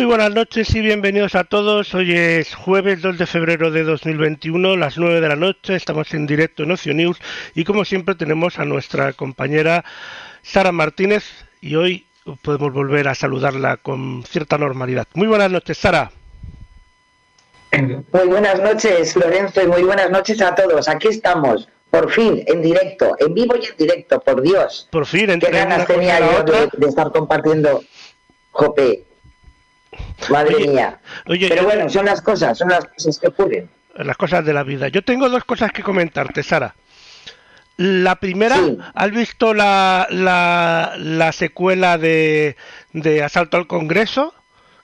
Muy buenas noches y bienvenidos a todos. Hoy es jueves 2 de febrero de 2021, las 9 de la noche. Estamos en directo en Ocio News y como siempre tenemos a nuestra compañera Sara Martínez y hoy podemos volver a saludarla con cierta normalidad. Muy buenas noches, Sara. Muy buenas noches, Lorenzo, y muy buenas noches a todos. Aquí estamos, por fin, en directo, en vivo y en directo, por Dios. Por fin, Qué entre una ganas tenía yo de, de estar compartiendo Jope. Madre Oye, mía. oye, Pero bueno, son las cosas, son las cosas que ocurren. las cosas de la vida. Yo tengo dos cosas que comentarte, Sara. La primera, Sí. ¿has visto la, la, la secuela de, de Asalto al Congreso?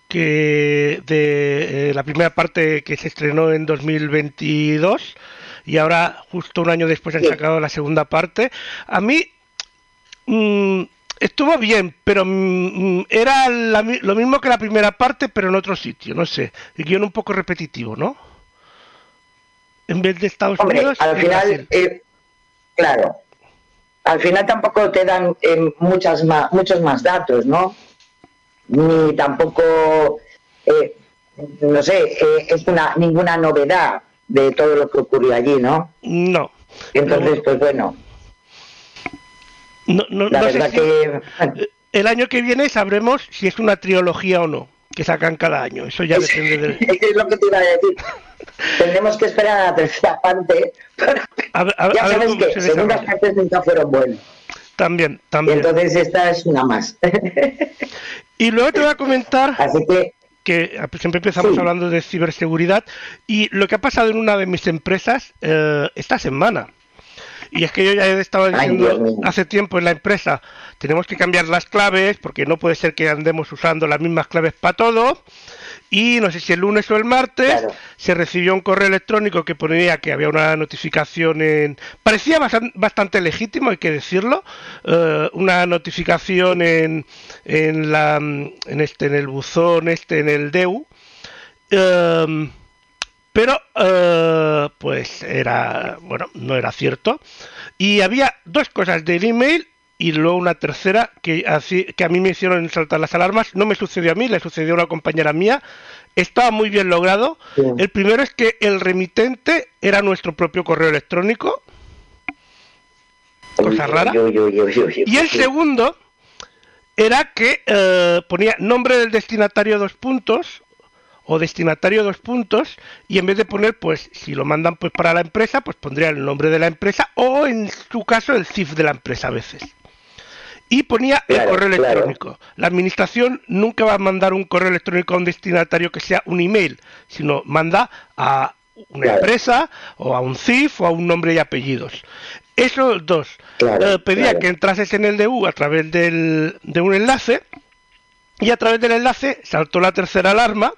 Que de eh, la primera parte que se estrenó en 2022 y ahora justo un año después han Sí. sacado la segunda parte. A mí mm, estuvo bien, pero mm, mm, era la lo mismo que la primera parte, pero en otro sitio, no sé. El guion un poco repetitivo, ¿no? En vez de Estados Hombre, Unidos, al final, eh, claro, al final tampoco te dan eh, muchas más, muchos más datos, ¿no? Ni tampoco, eh, no sé, eh, es una ninguna novedad de todo lo que ocurrió allí, ¿no? No. Entonces, pues bueno, No, no, la no sé verdad si- que El año que viene sabremos si es una trilogía o no, que sacan cada año. Eso ya depende de... es lo que te iba a decir. Tendremos que esperar a la tercera parte. A ver, a ver- ya sabes que se segundas desarrolla. partes nunca fueron buenas. También, Y también. entonces esta es una más. Y luego te voy a comentar Así que, que ah, pues, siempre empezamos Sí. hablando de ciberseguridad y lo que ha pasado en una de mis empresas eh, esta semana. Y es que yo ya he estado Ay, diciendo hace tiempo en la empresa, tenemos que cambiar las claves porque no puede ser que andemos usando las mismas claves para todo. Y no sé si el lunes o el martes Claro. se recibió un correo electrónico que ponía que había una notificación en... Parecía bastan- bastante legítimo, hay que decirlo, eh, una notificación en, en, la, en, este, en el buzón, este, en el DEU, Em, pero eh, pues era bueno no era cierto. Y había dos cosas del email y luego una tercera que así que a mí me hicieron saltar las alarmas. No me sucedió a mí le sucedió a una compañera mía. Estaba muy bien logrado. El primero es que el remitente era nuestro propio correo electrónico. Cosa rara. y el segundo era que eh, ponía nombre del destinatario dos puntos o destinatario dos puntos y en vez de poner pues si lo mandan pues para la empresa pues pondría el nombre de la empresa o en su caso el CIF de la empresa a veces. Y ponía el Claro, correo claro. electrónico. La administración nunca va a mandar un correo electrónico a un destinatario que sea un email sino manda a una Claro. empresa o a un CIF o a un nombre y apellidos. Esos dos. Eh, pedía que entrases en el DU a través del, de un enlace y a través del enlace saltó la tercera alarma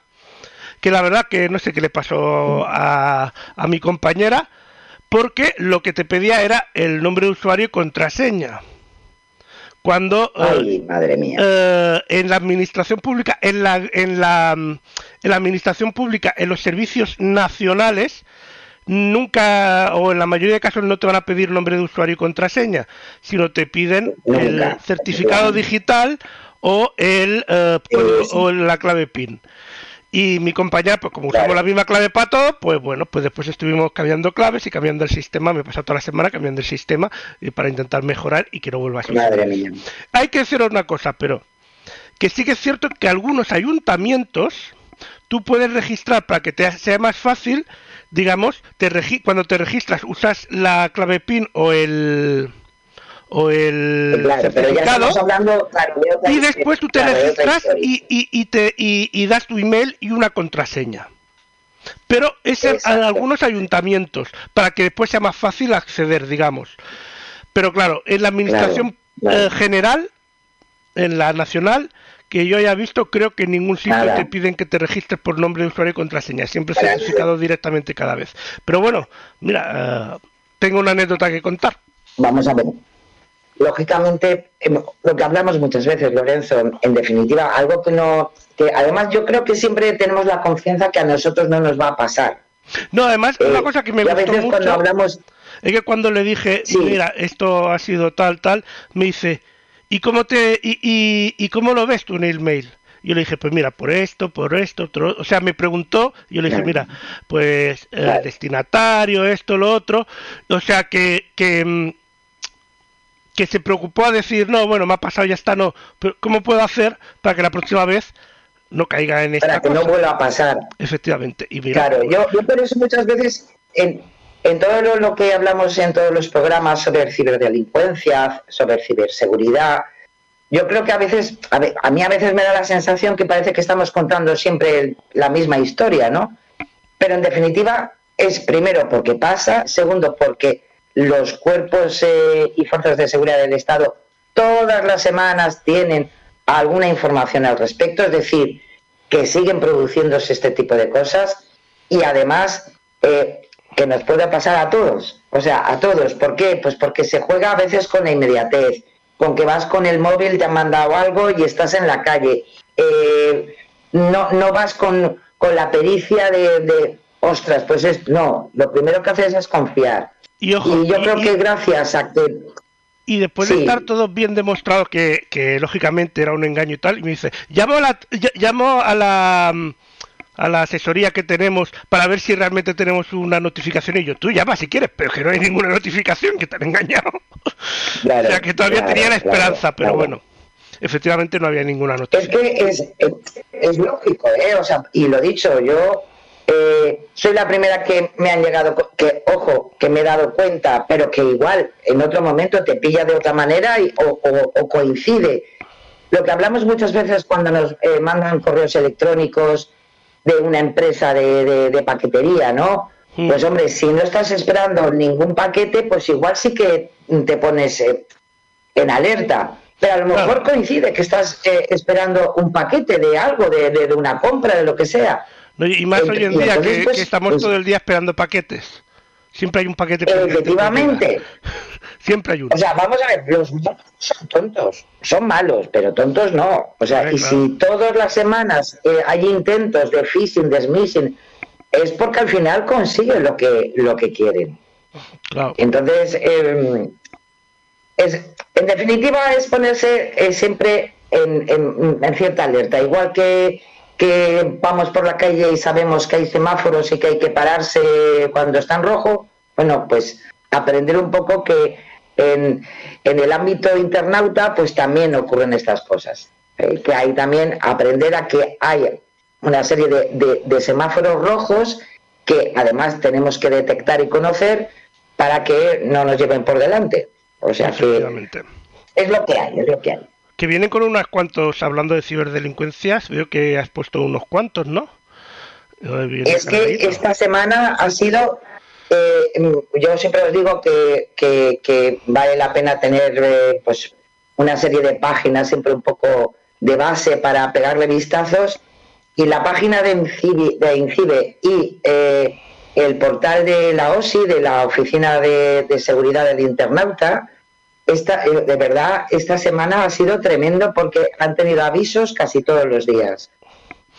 que la verdad que no sé qué le pasó a, a mi compañera porque lo que te pedía era el nombre de usuario y contraseña cuando eh, Ay, madre mía. eh, en la administración pública, en la, en la en la administración pública, en los servicios nacionales, nunca o en la mayoría de casos no te van a pedir nombre de usuario y contraseña, sino te piden Nunca, el certificado digital o el eh, o la clave PIN. Y mi compañera, pues como usamos Claro. la misma clave para todo, pues bueno, pues después estuvimos cambiando claves y cambiando el sistema. Me he pasado toda la semana cambiando el sistema y para intentar mejorar y que no vuelva a suceder. Madre mía. Hay que decir una cosa, pero que sí que es cierto que algunos ayuntamientos tú puedes registrar para que te sea más fácil, digamos, te cuando te registras usas la clave PIN o el o el Claro, certificado estamos hablando, claro, de otra y después tú te claro, registras y, y- y te y, y das tu email y una contraseña. pero es en, algunos ayuntamientos, para que después sea más fácil acceder, digamos. Pero claro, en la administración Claro, claro. eh, general, en la nacional, que yo haya visto, creo que en ningún sitio Nada. te piden que te registres por nombre de usuario y contraseña, siempre certificado directamente cada vez. Pero bueno, mira, eh, tengo una anécdota que contar. Vamos a ver. Lógicamente, em, lo que hablamos muchas veces, Lorenzo, en definitiva, algo que no. que además yo creo que siempre tenemos la confianza que a nosotros no nos va a pasar. No, además, una Eh, cosa que me y a gustó veces mucho cuando hablamos. es que cuando le dije, Sí. mira, esto ha sido tal, tal, me dice, ¿y cómo te y, y, y cómo lo ves tú en el mail? Yo le dije, pues mira, por esto, por esto, otro, o sea, me preguntó, yo le dije, mira, pues el destinatario, esto, lo otro, o sea, que, que, mm, que se preocupó a decir, no, bueno, me ha pasado, ya está, no, pero ¿cómo puedo hacer para que la próxima vez no caiga en esta Para que no vuelva a pasar. Efectivamente, y mira, Claro, yo, yo por eso muchas veces en, en todo lo, lo que hablamos en todos los programas sobre ciberdelincuencia, sobre ciberseguridad, yo creo que a veces, a, ve- a mí a veces me da la sensación que parece que estamos contando siempre la misma historia, ¿no? Pero en definitiva es primero porque pasa, segundo porque los cuerpos eh, y fuerzas de seguridad del Estado todas las semanas tienen alguna información al respecto, es decir, que siguen produciéndose este tipo de cosas y además eh, que nos puede pasar a todos, o sea, a todos. ¿Por qué? Pues porque se juega a veces con la inmediatez, con que vas con el móvil, te han mandado algo y estás en la calle. Eh, no, no vas con, con la pericia de, ostras, pues es, no, lo primero que haces es confiar. y ojo, Y yo y- creo que gracias a que Y después de estar todo bien demostrado que, que lógicamente era un engaño y tal, y me dice, llamo a la, ll- llamo a la a la asesoría que tenemos para ver si realmente tenemos una notificación y yo, tú llama si quieres, pero que no hay ninguna notificación, que te han engañado. Claro, o sea que todavía claro, tenía la claro, esperanza, pero bueno, efectivamente no había ninguna Es notificación. que es, es, es lógico, ¿eh? O sea, y lo dicho, yo eh, soy la primera que me han llegado, que ojo, que me he dado cuenta, pero que igual en otro momento te pilla de otra manera y, o, o- o coincide. Lo que hablamos muchas veces cuando nos eh, mandan correos electrónicos de una empresa de, de- de paquetería, ¿no? Mm. Pues hombre, si no estás esperando ningún paquete, pues igual sí que te pones eh, en alerta. Pero a lo Claro. mejor coincide que estás eh, esperando un paquete de algo, de una compra, de lo que sea. No, y más hoy en día que, pues, que estamos pues- todo el día esperando paquetes. Siempre hay un paquete Efectivamente. Siempre hay uno. O sea, vamos a ver, los malos son tontos, son malos, pero tontos no. O sea, y claro. si todas las semanas eh, hay intentos de phishing, de smishing, es porque al final consiguen lo que, lo que quieren. claro. Entonces, eh, es, en definitiva, es ponerse eh, siempre en, en- en cierta alerta. Igual que, que vamos por la calle y sabemos que hay semáforos y que hay que pararse cuando está en rojo, bueno, pues aprender un poco que en, en el ámbito internauta, pues también ocurren estas cosas. Eh, que hay también aprender a que hay una serie de, de- de semáforos rojos que además tenemos que detectar y conocer para que no nos lleven por delante. O sea que es lo que hay, es lo que hay. Que vienen con unos cuantos, hablando de ciberdelincuencias, veo que has puesto unos cuantos, ¿no? Eh, Es que esta semana ha sido, eh, yo siempre os digo que, que- que vale la pena tener eh, pues una serie de páginas, siempre un poco de base para pegarle vistazos. Y la página de Incibe, de Incibe y eh, el portal de la OSI, de la Oficina de, de Seguridad del Internauta, esta, eh, de verdad, esta semana ha sido tremendo porque han tenido avisos casi todos los días.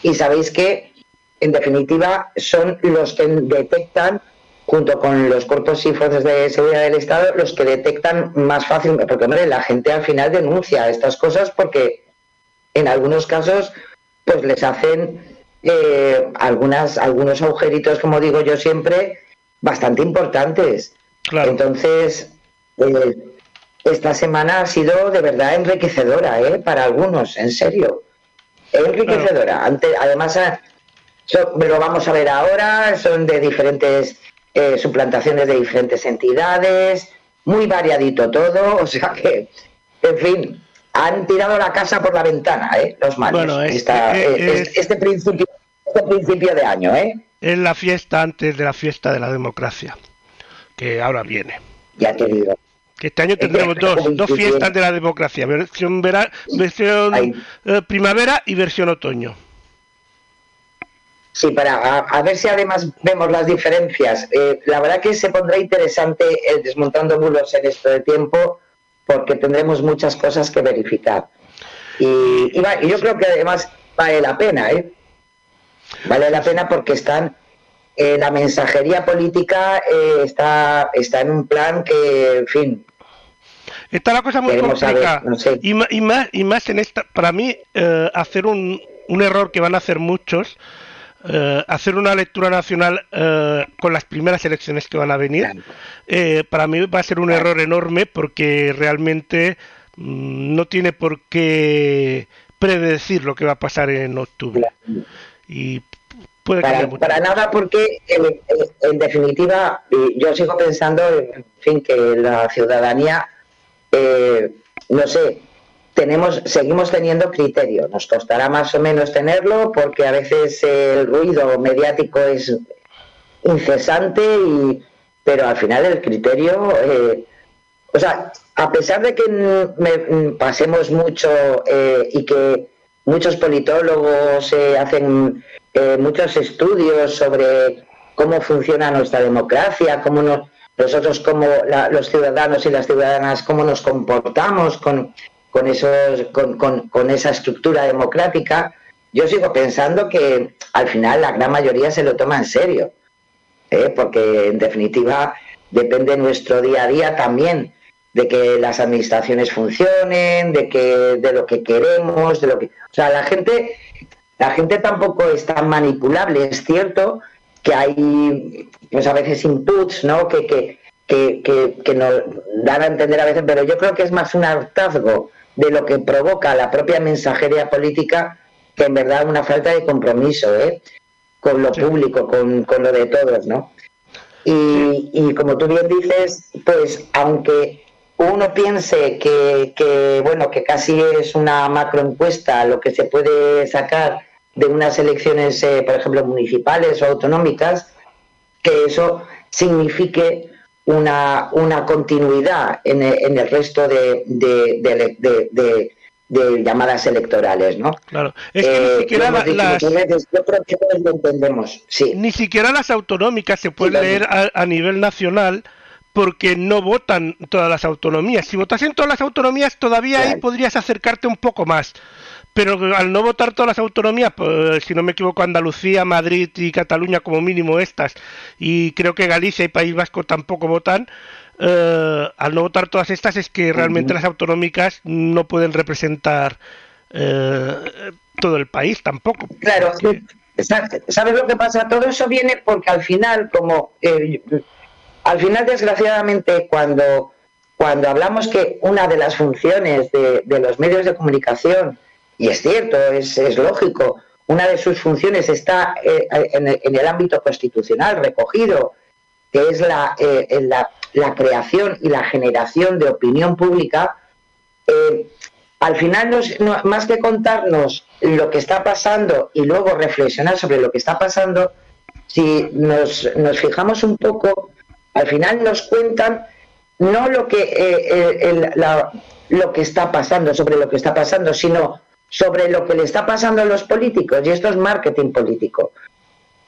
Y sabéis que, en definitiva, son los que detectan, junto con los cuerpos y fuerzas de seguridad del Estado, los que detectan más fácil, porque hombre, la gente al final denuncia estas cosas porque en algunos casos pues les hacen eh, algunas, algunos agujeritos, como digo yo siempre, bastante importantes. Claro. Entonces, eh, esta semana ha sido de verdad enriquecedora ¿eh? para algunos, en serio. Enriquecedora. Ante- además, ah, so- lo vamos a ver ahora, son de diferentes eh, suplantaciones de diferentes entidades, muy variadito todo, o sea que, en fin, han tirado la casa por la ventana, ¿eh? los malos. Bueno, es- Esta- eh, eh, es- este, principio, este principio de año, ¿eh? es la fiesta antes de la fiesta de la democracia, que ahora viene. Ya te digo. Que este año tendremos dos, dos fiestas de la democracia, versión, vera, versión eh, primavera y versión otoño. Sí, para a, a ver si además vemos las diferencias. Eh, la verdad que se pondrá interesante el desmontando bulos en esto de tiempo, porque tendremos muchas cosas que verificar. Y, y va- y yo creo que además vale la pena, ¿eh? Vale la pena porque están. eh, la mensajería política eh, está, está en un plan que, en fin, Está la cosa muy Queremos saber, complicada. no sé. y, más, y más en esta, para mí, eh, hacer un, un error que van a hacer muchos, eh, hacer una lectura nacional eh, con las primeras elecciones que van a venir, eh, para mí va a ser un error enorme porque realmente mm, no tiene por qué predecir lo que va a pasar en octubre. Y puede Para, cambiar mucho. para nada, porque eh, en definitiva yo sigo pensando, en fin, que la ciudadanía, eh, no sé, tenemos, seguimos teniendo criterio. Nos costará más o menos tenerlo, porque a veces el ruido mediático es incesante, y, pero al final el criterio, eh, o sea, a pesar de que me- pasemos mucho eh, y que muchos politólogos eh, hacen eh, muchos estudios sobre cómo funciona nuestra democracia, cómo nos- nosotros como la- los ciudadanos y las ciudadanas, cómo nos comportamos con, con, esos, con, con- esa estructura democrática, yo sigo pensando que al final la gran mayoría se lo toma en serio, ¿eh? porque en definitiva depende nuestro día a día también de que las administraciones funcionen, de que de lo que queremos, de lo que, o sea, la gente la gente tampoco es tan manipulable, es cierto que hay pues a veces inputs, ¿no? que que que, que, que nos dan a entender a veces, pero yo creo que es más un hartazgo de lo que provoca la propia mensajería política que en verdad una falta de compromiso, ¿eh? con lo Sí. público, con, con lo de todos, ¿no? Y, y como tú bien dices, pues aunque uno piense que, que, bueno que casi es una macroencuesta lo que se puede sacar de unas elecciones, eh, por ejemplo, municipales o autonómicas, que eso signifique una, una continuidad en el, en el resto de, de, de- de- llamadas electorales, ¿no? Claro. Es que Eh, ni siquiera la- dicho las, yo creo que todos lo entendemos, sí. ni siquiera las autonómicas se pueden Sí, leer a, a nivel nacional porque no votan todas las autonomías. Si votasen todas las autonomías, todavía ahí podrías acercarte un poco más. Pero al no votar todas las autonomías, pues, si no me equivoco, Andalucía, Madrid y Cataluña como mínimo estas, y creo que Galicia y País Vasco tampoco votan, eh, al no votar todas estas es que realmente las autonómicas no pueden representar eh, todo el país tampoco. Claro, Porque- sa- ¿sabes lo que pasa? Todo eso viene porque al final, como eh, al final, desgraciadamente, cuando, cuando hablamos que una de las funciones de, de los medios de comunicación, y es cierto, es, lógico, una de sus funciones está eh, en, el, ámbito constitucional recogido, que es la, eh, la, la creación y la generación de opinión pública, eh, al final, nos- no- más que contarnos lo que está pasando y luego reflexionar sobre lo que está pasando, si nos, nos fijamos un poco, al final nos cuentan no lo que, el- la- lo que está pasando, sobre lo que está pasando, sino sobre lo que le está pasando a los políticos, y esto es marketing político.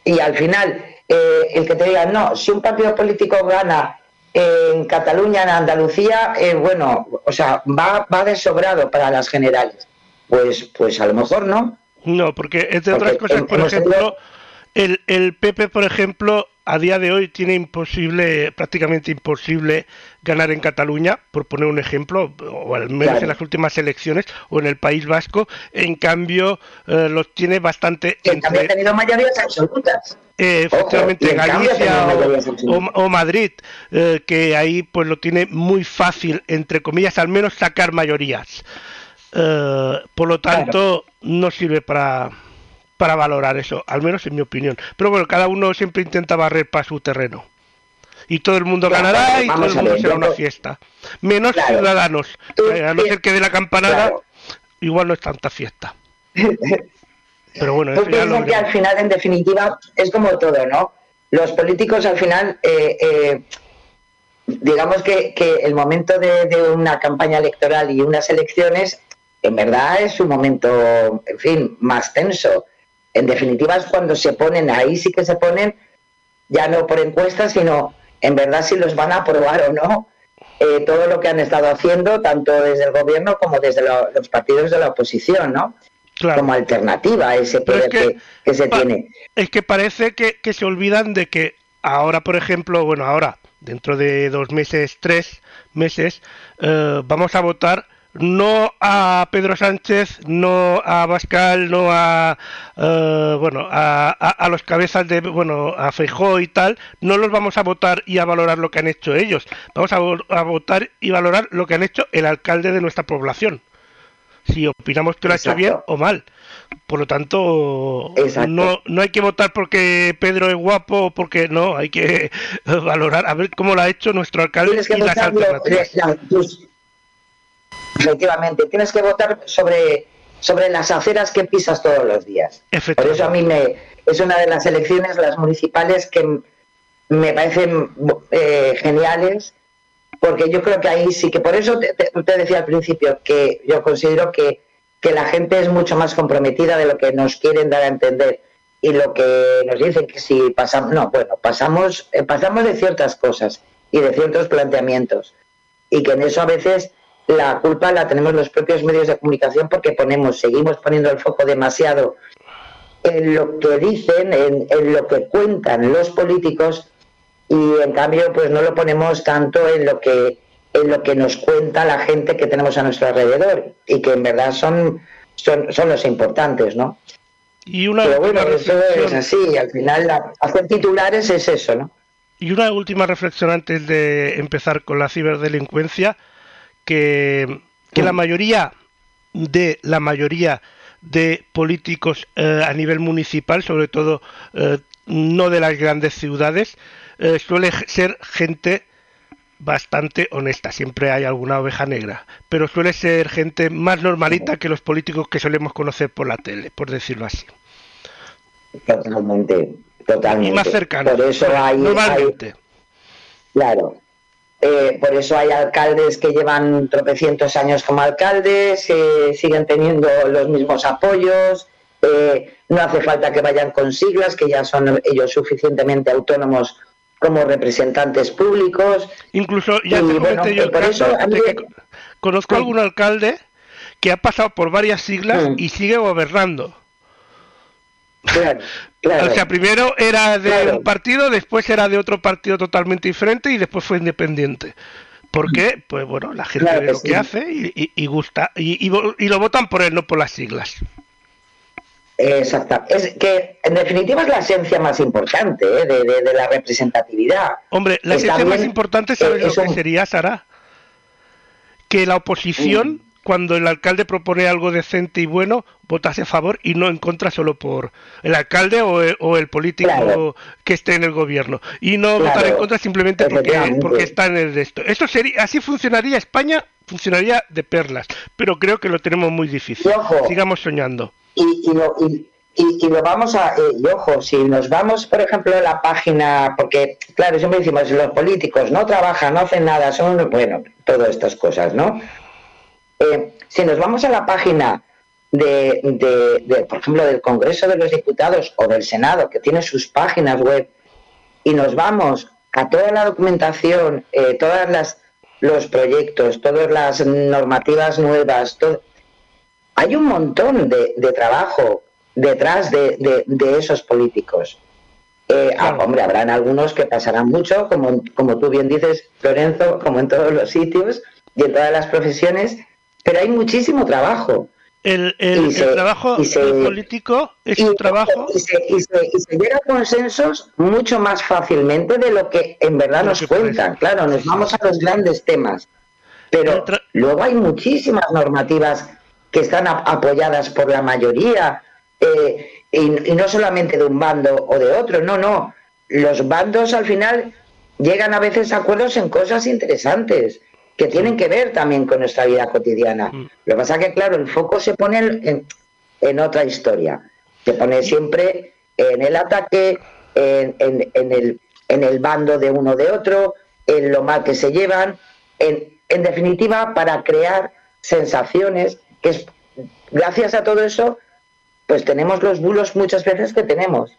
Y al final, eh, el que te diga, no, si un partido político gana en Cataluña, en Andalucía, eh, bueno, o sea, va, va de sobrado para las generales. Pues, pues a lo mejor no. No, porque entre Porque otras cosas, por ejemplo, el, el PP, por ejemplo, a día de hoy tiene imposible, prácticamente imposible ganar en Cataluña, por poner un ejemplo, o al menos Claro. en las últimas elecciones, o en el País Vasco. En cambio, eh, los tiene bastante en cambio ha tenido mayorías absolutas. eh, efectivamente Galicia o Madrid, eh, que ahí pues lo tiene muy fácil, entre comillas, al menos sacar mayorías. Eh, por lo tanto, no sirve para, para valorar eso, al menos en mi opinión. Pero bueno, cada uno siempre intenta barrer para su terreno. Y todo el mundo Claro, ganará y todo el mundo será una fiesta. Menos Claro. ciudadanos. Eh, a no ser que de la campanada, igual no es tanta fiesta. Pero bueno, eso ya lo que al final, en definitiva, es como todo, ¿no? Los políticos al final, eh, eh, digamos que, que el momento de, de una campaña electoral y unas elecciones, en verdad es un momento, en fin, más tenso. En definitiva es cuando se ponen, ahí sí que se ponen, ya no por encuestas, sino en verdad si los van a aprobar o no, eh, todo lo que han estado haciendo, tanto desde el gobierno como desde lo- los partidos de la oposición, ¿no? Claro. Como alternativa a ese Pero es poder que- que, que se tiene. Es que parece que, que se olvidan de que ahora, por ejemplo, bueno, ahora, dentro de dos meses, tres meses, eh, vamos a votar no a Pedro Sánchez, no a Bascal, no a, eh, bueno, a, a- a los cabezas de, bueno, a Feijó y tal, no los vamos a votar y a valorar lo que han hecho ellos. Vamos a, vo- a votar y valorar lo que han hecho el alcalde de nuestra población. Si opinamos que lo ha hecho bien o mal. Por lo tanto, Exacto. no, no hay que votar porque Pedro es guapo o porque no, hay que valorar a ver cómo lo ha hecho nuestro alcalde y las alternativas. la- tus- efectivamente, tienes que votar sobre, sobre las aceras que pisas todos los días. Por eso a mí me es una de las elecciones, las municipales, que me parecen eh, geniales, porque yo creo que ahí sí que, por eso te, te- te decía al principio que yo considero que, que la gente es mucho más comprometida de lo que nos quieren dar a entender y lo que nos dicen que si pasamos, no, bueno, pasamos, eh, pasamos de ciertas cosas y de ciertos planteamientos y que en eso a veces la culpa la tenemos los propios medios de comunicación porque ponemos, seguimos poniendo el foco demasiado en lo que dicen, en, en lo que cuentan los políticos y en cambio pues no lo ponemos tanto en lo que en lo que nos cuenta la gente que tenemos a nuestro alrededor y que en verdad son son, son los importantes, ¿no? Y una Pero bueno, eso es así, al final la- hacer titulares es eso, ¿no? y una última reflexión antes de empezar con la ciberdelincuencia, que, que la mayoría de la mayoría de políticos eh, a nivel municipal, sobre todo eh, no de las grandes ciudades, eh, suele ser gente bastante honesta. Siempre hay alguna oveja negra, pero suele ser gente más normalita que los políticos que solemos conocer por la tele, por decirlo así. Totalmente, totalmente. Y más cercanos. Por eso hay, hay- normalmente. Claro. Eh, por eso hay alcaldes que llevan tropecientos años como alcaldes, eh, siguen teniendo los mismos apoyos, eh, no hace falta que vayan con siglas, que ya son ellos suficientemente autónomos como representantes públicos. Incluso ya Y te bueno, yo el por caso eso a mí- de que conozco Sí. algún alcalde que ha pasado por varias siglas Mm. y sigue gobernando. Claro, claro. O sea, primero era de Claro. un partido, después era de otro partido totalmente diferente y después fue independiente. ¿Por qué? Pues bueno, la gente ve lo sí. que hace y, y- y gusta. Y, lo votan por él, no por las siglas. Exacto. Es que en definitiva es la esencia más importante ¿eh? de, de- de la representatividad. Hombre, la esencia más importante, eh, ¿sabes lo eso- que sería, Sara? Que la oposición, Mm. Cuando el alcalde propone algo decente y bueno, votase a favor y no en contra solo por el alcalde o el, o el político Claro. que esté en el gobierno. Y no Claro, votar en contra simplemente porque, porque está en el de esto. Eso sería, así funcionaría España, funcionaría de perlas. Pero creo que lo tenemos muy difícil. Ojo. Sigamos soñando. y, y lo, y, y- y lo vamos a, eh, y ojo, si nos vamos, por ejemplo, a la página, porque, claro, siempre decimos, los políticos no trabajan, no hacen nada, son, bueno, todas estas cosas, ¿no? Eh, si nos vamos a la página de, de- de, por ejemplo, del Congreso de los Diputados o del Senado, que tiene sus páginas web, y nos vamos a toda la documentación, eh, todas las los proyectos, todas las normativas nuevas, todo, hay un montón de, de trabajo detrás de, esos políticos. Eh, ah, hombre, habrán algunos que pasarán mucho, como, como tú bien dices, Lorenzo, como en todos los sitios y en todas las profesiones, pero hay muchísimo trabajo. El, trabajo se- político es y, un trabajo y se, y se- y se llega a consensos mucho más fácilmente de lo que en verdad nos cuentan. parece. Claro, nos vamos a los grandes temas. Pero luego hay muchísimas normativas que están ap- apoyadas por la mayoría, eh, y, y no solamente de un bando o de otro, no, no. Los bandos al final llegan a veces a acuerdos en cosas interesantes que tienen que ver también con nuestra vida cotidiana. Mm. Lo que pasa que, claro, el foco se pone en, en- en otra historia. Se pone siempre en el ataque, en, en- en el, en el bando de uno de otro, en lo mal que se llevan, en, en definitiva, para crear sensaciones, que es, gracias a todo eso, pues tenemos los bulos muchas veces que tenemos.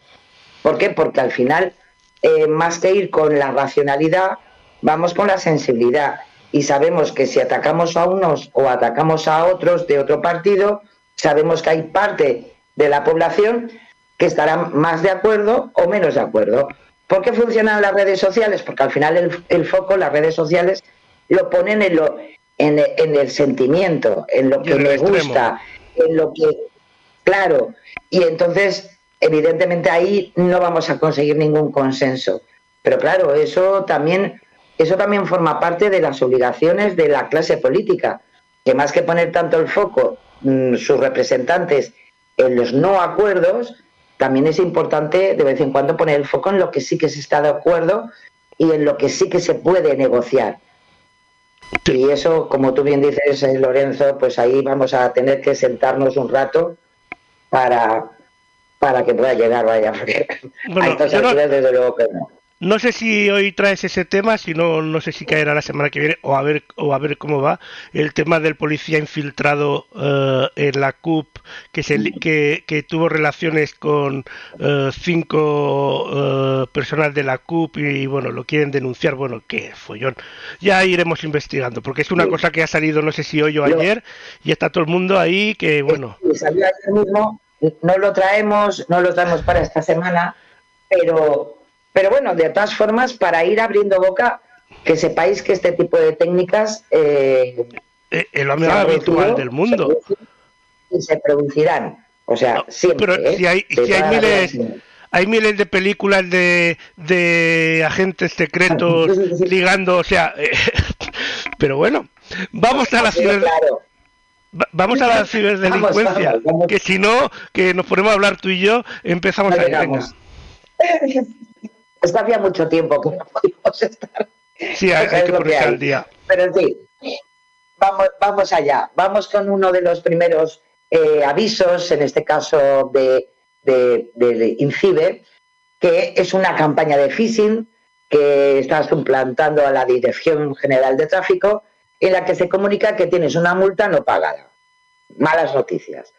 ¿Por qué? Porque al final, eh, más que ir con la racionalidad, vamos con la sensibilidad. Y sabemos que si atacamos a unos o atacamos a otros de otro partido, sabemos que hay parte de la población que estará más de acuerdo o menos de acuerdo. ¿Por qué funcionan las redes sociales? Porque al final el, el foco, las redes sociales, lo ponen en, lo, en, en el sentimiento, en lo que el me gusta, en lo que... Claro, y entonces, evidentemente ahí no vamos a conseguir ningún consenso. Pero claro, eso también, eso también forma parte de las obligaciones de la clase política, que más que poner tanto el foco mm, sus representantes en los no acuerdos, también es importante de vez en cuando poner el foco en lo que sí que se está de acuerdo y en lo que sí que se puede negociar. Y eso, como tú bien dices, eh, Lorenzo, pues ahí vamos a tener que sentarnos un rato para, para que pueda llegar, vaya, porque Bueno, a estas no- alturas, desde luego que no. No sé si hoy traes ese tema, si no, no sé si caerá la semana que viene o a ver o a ver cómo va el tema del policía infiltrado eh, en la CUP que se que, que tuvo relaciones con eh, cinco eh, personas de la CUP y, bueno lo quieren denunciar, bueno qué follón. Ya iremos investigando porque es una Sí. cosa que ha salido no sé si hoy o ayer y está todo el mundo ahí que bueno Y salió ayer mismo, no lo traemos, no lo traemos para esta semana, pero, pero bueno, de todas formas, para ir abriendo boca, que sepáis que este tipo de técnicas eh, eh, es lo más habitual del mundo. se y se producirán. O sea, siempre. Pero ¿eh? si hay, si miles, hay miles de películas de, de agentes secretos ligando, o sea, eh, pero bueno, vamos a la ciber, claro. vamos a la ciberdelincuencia, Vamos, vamos, vamos. que si no, que nos ponemos a hablar tú y yo, empezamos No a venga. llegamos. Es que hacía mucho tiempo que no podíamos estar. Sí, hay, que ponerse hay. al día. Pero fin, vamos, vamos allá. Vamos con uno de los primeros eh, avisos, en este caso de, de, de INCIBE, que es una campaña de phishing que está suplantando a la Dirección General de Tráfico, en la que se comunica que tienes una multa no pagada. Malas noticias.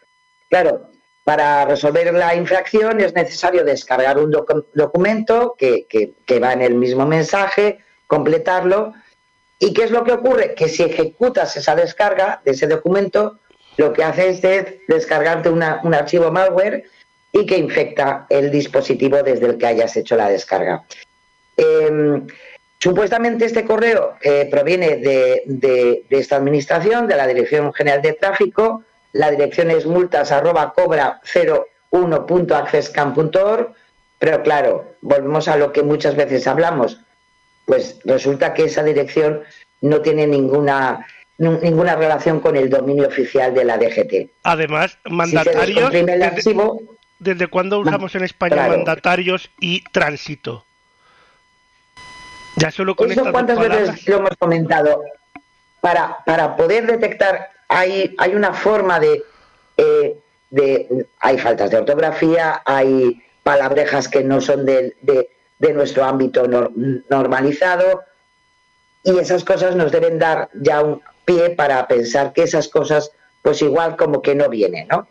Claro, para resolver la infracción es necesario descargar un docu- documento que, va en el mismo mensaje, completarlo. ¿Y qué es lo que ocurre? Que si ejecutas esa descarga de ese documento, lo que hace es de- descargarte un archivo malware y que infecta el dispositivo desde el que hayas hecho la descarga. Eh, supuestamente este correo eh, proviene de esta administración, de la Dirección General de Tráfico. La dirección es multas arroba cobra 01.accesscam.org. Pero claro, volvemos a lo que muchas veces hablamos. Pues resulta que esa dirección no tiene ninguna, ninguna relación con el dominio oficial de la DGT. Además, mandatarios, el desde, archivo, ¿desde cuándo usamos en España Claro. mandatarios y tránsito? Ya solo con Eso cuántas palabras. veces lo hemos comentado. Para, para poder detectar, hay, hay una forma de, eh, de. Hay faltas de ortografía, hay palabrejas que no son de, de- de nuestro ámbito nor- normalizado, y esas cosas nos deben dar ya un pie para pensar que esas cosas, pues igual como que no vienen, ¿no?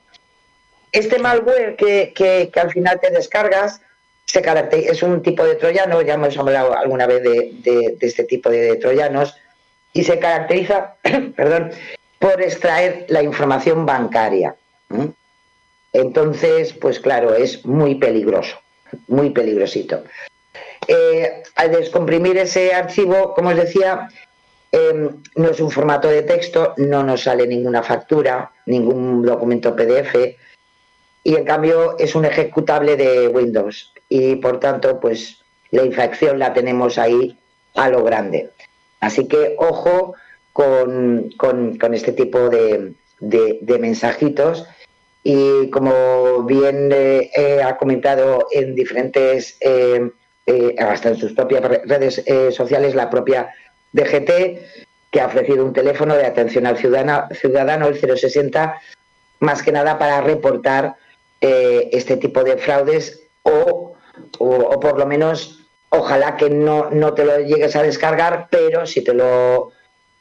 Este malware que, que- que al final te descargas se caracte- es un tipo de troyano, ya hemos hablado alguna vez de, de- de este tipo de troyanos, y se caracteriza, perdón, por extraer la información bancaria. Entonces, pues claro, es muy peligroso, muy peligrosito. Eh, al descomprimir ese archivo, como os decía, eh, no es un formato de texto, no nos sale ninguna factura, ningún documento PDF, y en cambio es un ejecutable de Windows y por tanto pues la infracción la tenemos ahí a lo grande. Así que ojo con, con- este tipo de, de- mensajitos. Y como bien eh, eh, ha comentado en diferentes, eh, hasta en sus propias re- redes sociales, la propia DGT, que ha ofrecido un teléfono de atención al ciudadano, ciudadano el 060, más que nada para reportar este tipo de fraudes o, o, o por lo menos ojalá que no, no te lo llegues a descargar, pero si te lo,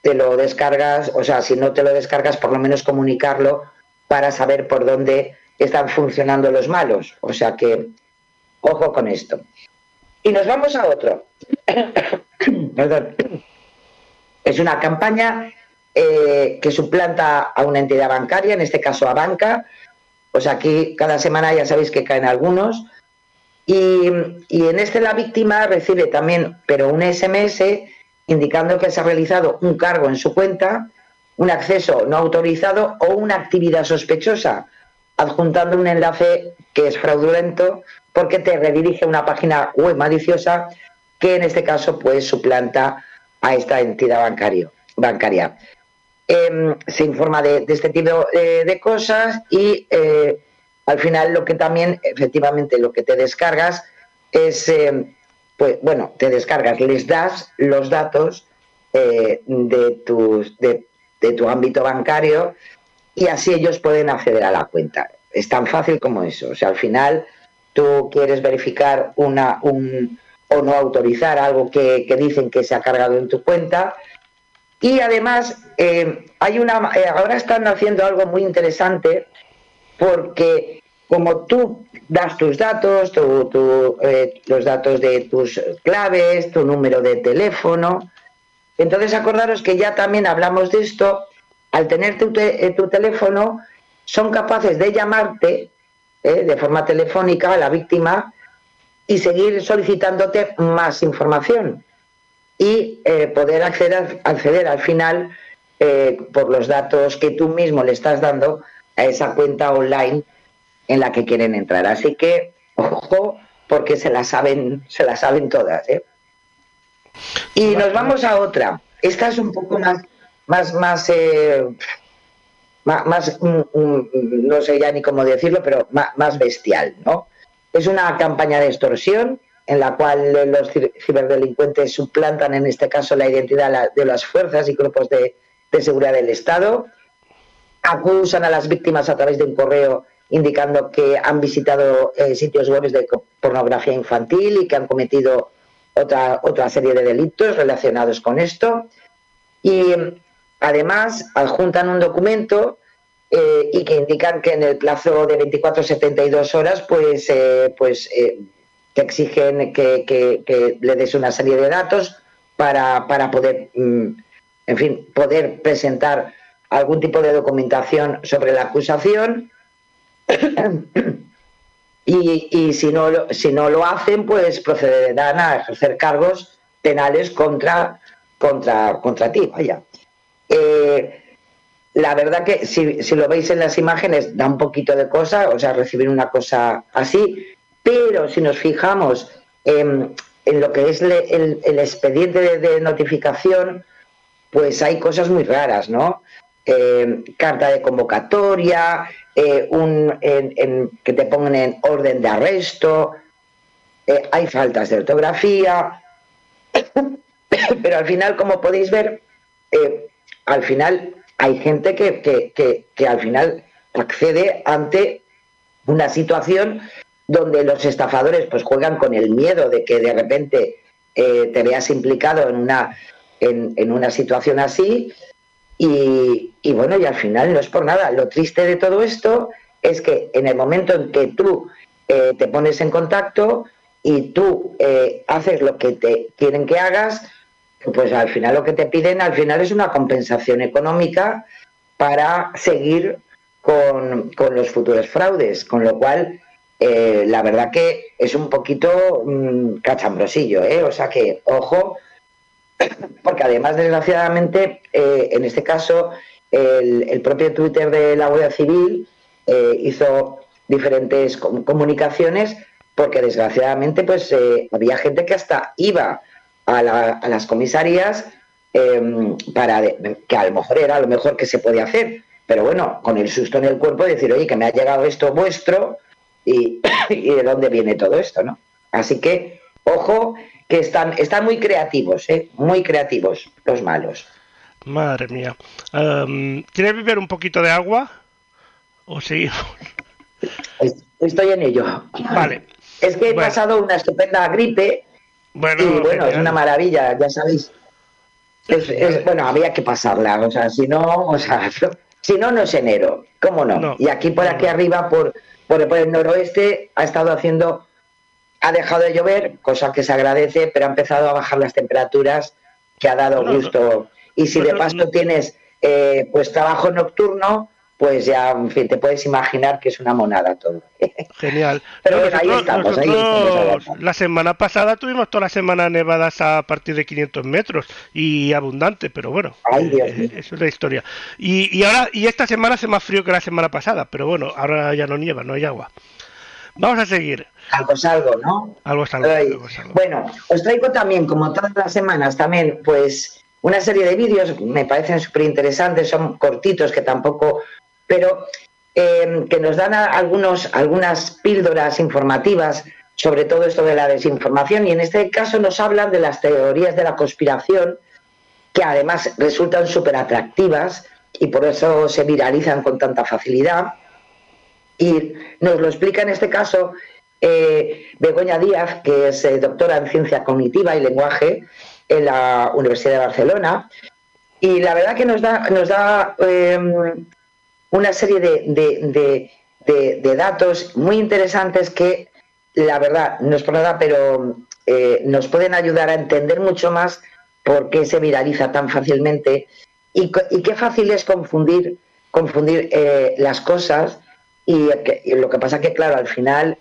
te lo descargas, o sea, si no te lo descargas, por lo menos comunicarlo para saber por dónde están funcionando los malos. O sea que, ojo con esto. Y nos vamos a otro. Perdón. Es una campaña eh, que suplanta a una entidad bancaria, en este caso a banca. Pues aquí cada semana ya sabéis que caen algunos. Y, y en este la víctima recibe también, pero un SMS indicando que se ha realizado un cargo en su cuenta, un acceso no autorizado o una actividad sospechosa, adjuntando un enlace que es fraudulento porque te redirige a una página web maliciosa que en este caso pues suplanta a esta entidad bancario, bancaria. Eh, se informa de, este tipo eh, de cosas y eh, al final lo que también, efectivamente, lo que te descargas es, eh, pues bueno, te descargas, les das los datos eh, de, de, tu ámbito bancario y así ellos pueden acceder a la cuenta. Es tan fácil como eso. O sea, al final tú quieres verificar una, un, o no autorizar algo que, que, dicen que se ha cargado en tu cuenta. Y además, eh, hay una, eh, ahora están haciendo algo muy interesante porque como tú das tus datos, tu, eh, los datos de tus claves, tu número de teléfono, entonces acordaros que ya también hablamos de esto, al tener tu, tu teléfono, son capaces de llamarte eh, de forma telefónica a la víctima y seguir solicitándote más información y eh, poder acceder, al final eh, por los datos que tú mismo le estás dando a esa cuenta online en la que quieren entrar. Así que, ojo, porque se la saben, se la saben todas. ¿eh? Y nos vamos a otra. Esta es un poco más, más, más, eh, más, um, um, no sé ya ni cómo decirlo, pero más, más, bestial, ¿no? Es una campaña de extorsión en la cual los ciberdelincuentes suplantan, en este caso, la identidad de las fuerzas y grupos de, de seguridad del Estado, acusan a las víctimas a través de un correo indicando que han visitado eh, sitios web de pornografía infantil y que han cometido otra, otra serie de delitos relacionados con esto. Y además adjuntan un documento eh, y que indican que en el plazo de 24 72 horas pues, eh, pues te exigen que, que, que, le des una serie de datos para, para poder, mm, en fin, poder presentar algún tipo de documentación sobre la acusación. Y, y si, no si no lo hacen, pues procederán a ejercer cargos penales contra, contra, contra ti, vaya. Eh, la verdad que si, si, lo veis en las imágenes da un poquito de cosa, o sea, recibir una cosa así, pero si nos fijamos en, lo que es el, expediente de, de, notificación, pues hay cosas muy raras, ¿no? Eh, carta de convocatoria, eh, que te pongan en orden de arresto, eh, hay faltas de ortografía, pero al final, como podéis ver, eh, al final hay gente que, que, que, que, al final accede ante una situación donde los estafadores pues juegan con el miedo de que de repente te veas implicado en una, en una situación así y, bueno, y al final no es por nada. Lo triste de todo esto es que en el momento en que tú eh, te pones en contacto y tú eh, haces lo que te quieren que hagas, pues al final lo que te piden al final es una compensación económica para seguir con, con los futuros fraudes, con lo cual eh, la verdad que es un poquito mmm, cachambrosillo, ¿eh? o sea que ojo, porque además desgraciadamente eh, en este caso el, propio Twitter de la Guardia Civil eh, hizo diferentes com comunicaciones porque desgraciadamente pues eh, había gente que hasta iba a, la, a las comisarías eh, para que a lo mejor era lo mejor que se podía hacer, pero bueno, con el susto en el cuerpo decir, oye, que me ha llegado esto vuestro y, y de dónde viene todo esto, ¿no? Así que, ojo, que están, están muy creativos, ¿eh? muy creativos los malos. Madre mía. Um, ¿Quieres beber un poquito de agua? ¿O seguimos? estoy en ello. Vale. Es que he Bueno. pasado una estupenda gripe Bueno, y bueno, es una maravilla, ya sabéis. Es- es- bueno, había que pasarla, o sea, si no, o sea, si no, no es enero, ¿cómo no? No. y aquí por aquí No. arriba, por, por, por el noroeste, ha estado haciendo, ha dejado de llover, cosa que se agradece, pero ha empezado a bajar las temperaturas, que ha dado No, no, gusto. Y si no, de paso no. tienes eh, pues trabajo nocturno, pues ya, en fin, te puedes imaginar que es una monada todo. Genial. Pero No, bueno, ahí estamos, ahí estamos la semana pasada tuvimos toda la semana nevadas a partir de 500 metros y abundante, pero bueno, Ay, Dios eh, eso es la historia. Y, y ahora y esta semana hace más frío que la semana pasada, pero bueno, ahora ya no nieva, no hay agua. Vamos a seguir. Algo es algo, ¿no? Algo es algo, Ay, algo es algo. Bueno, os traigo también, como todas las semanas, también, pues, una serie de vídeos, me parecen súper interesantes, son cortitos, que tampoco, pero eh, que nos dan algunos, algunas píldoras informativas sobre todo esto de la desinformación, y en este caso nos hablan de las teorías de la conspiración, que además resultan súper atractivas y por eso se viralizan con tanta facilidad. Y nos lo explica en este caso eh, Begoña Díaz, que es eh, doctora en ciencia cognitiva y lenguaje en la Universidad de Barcelona. Y la verdad que nos da, nos da eh, una serie de, datos muy interesantes que, la verdad, no es por nada, pero eh, nos pueden ayudar a entender mucho más por qué se viraliza tan fácilmente y, qué fácil es confundir, las cosas. Y, y lo que pasa que, claro, al final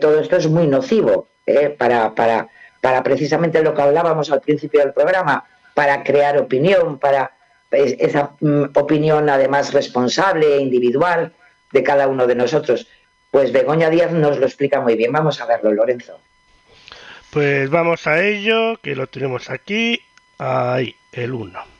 todo esto es muy nocivo eh, para, para, para precisamente lo que hablábamos al principio del programa, para crear opinión, para es- esa mm, opinión además responsable e individual de cada uno de nosotros. Pues Begoña Díaz nos lo explica muy bien. Vamos a verlo, Lorenzo. Pues vamos a ello, que lo tenemos aquí. Ahí, el 1.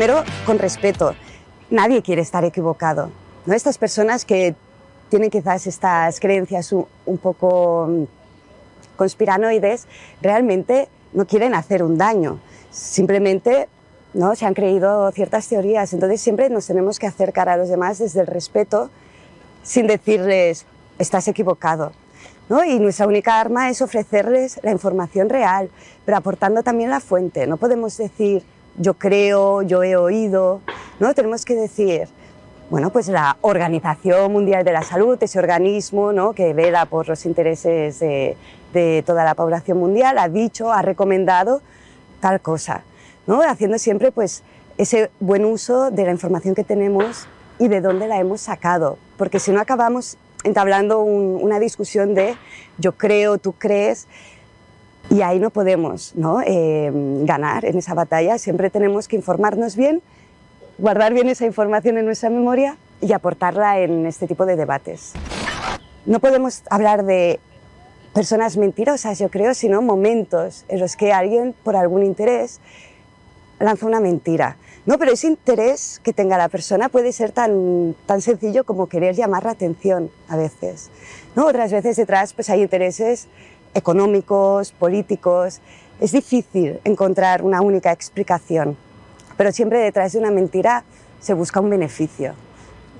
Primero, con respeto. Nadie quiere estar equivocado. ¿no? Estas personas que tienen quizás estas creencias un, poco mm, conspiranoides, realmente no quieren hacer un daño. Simplemente ¿no? se han creído ciertas teorías. Entonces siempre nos tenemos que acercar a los demás desde el respeto, sin decirles, estás equivocado. ¿no? Y nuestra única arma es ofrecerles la información real, pero aportando también la fuente. No podemos decir, yo creo, yo he oído, ¿no? Tenemos que decir, bueno, pues la Organización Mundial de la Salud, ese organismo ¿no? que vela por los intereses de, toda la población mundial, ha dicho, ha recomendado tal cosa, ¿no? haciendo siempre pues, ese buen uso de la información que tenemos y de dónde la hemos sacado, porque si no acabamos entablando un- una discusión de yo creo, tú crees, y ahí no podemos ¿no? Eh, ganar en esa batalla, siempre tenemos que informarnos bien, guardar bien esa información en nuestra memoria y aportarla en este tipo de debates. No podemos hablar de personas mentirosas, yo creo, sino momentos en los que alguien, por algún interés, lanza una mentira. No, pero ese interés que tenga la persona puede ser tan, tan sencillo como querer llamar la atención a veces. ¿no? Otras veces detrás pues, hay intereses económicos, políticos. Es difícil encontrar una única explicación, pero siempre detrás de una mentira se busca un beneficio.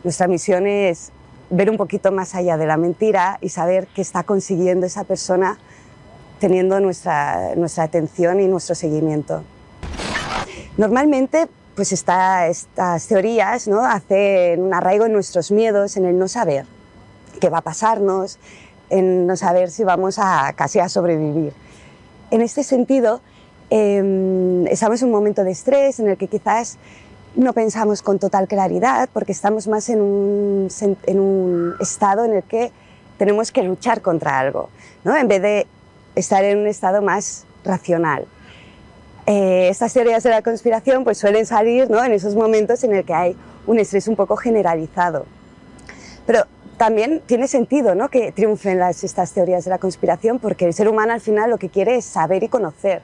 Nuestra misión es ver un poquito más allá de la mentira y saber qué está consiguiendo esa persona teniendo nuestra, nuestra atención y nuestro seguimiento. Normalmente, pues estas teorías ¿no? hacen un arraigo en nuestros miedos, en el no saber qué va a pasarnos, en no saber si vamos a casi a sobrevivir. En este sentido, eh, estamos en un momento de estrés en el que quizás no pensamos con total claridad porque estamos más en un, en un estado en el que tenemos que luchar contra algo, ¿no? en vez de estar en un estado más racional. Eh, estas teorías de la conspiración pues, suelen salir ¿no? en esos momentos en el que hay un estrés un poco generalizado. Pero también tiene sentido ¿no? que triunfen las, estas teorías de la conspiración porque el ser humano al final lo que quiere es saber y conocer.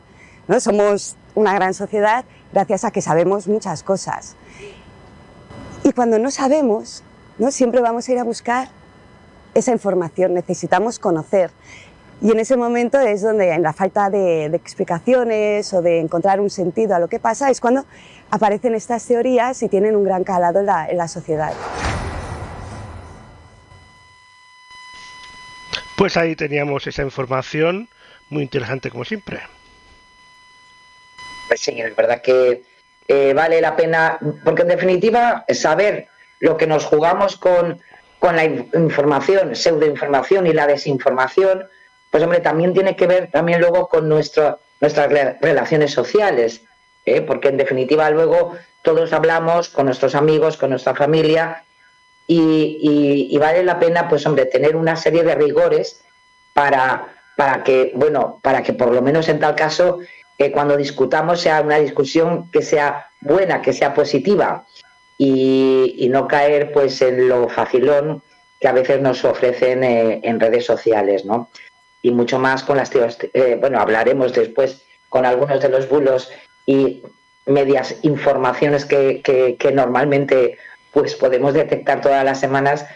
¿no? Somos una gran sociedad gracias a que sabemos muchas cosas. Y cuando no sabemos, ¿no? siempre vamos a ir a buscar esa información, necesitamos conocer. Y en ese momento es donde, en la falta de, de, explicaciones o de encontrar un sentido a lo que pasa, es cuando aparecen estas teorías y tienen un gran calado en la, en la sociedad. Pues ahí teníamos esa información muy interesante como siempre. Pues sí, es verdad que eh, vale la pena, porque en definitiva saber lo que nos jugamos con, con la información, pseudoinformación y la desinformación, pues hombre, también tiene que ver también luego con nuestro, nuestras relaciones sociales, ¿eh? porque en definitiva luego todos hablamos con nuestros amigos, con nuestra familia, y, y, vale la pena, pues hombre, tener una serie de rigores para, para que, bueno, para que por lo menos en tal caso que cuando discutamos sea una discusión que sea buena, que sea positiva y, y no caer pues en lo facilón que a veces nos ofrecen eh, en redes sociales, ¿no? Y mucho más con las teorías, eh, bueno, hablaremos después con algunos de los bulos y medias informaciones que, que, normalmente pues podemos detectar todas las semanas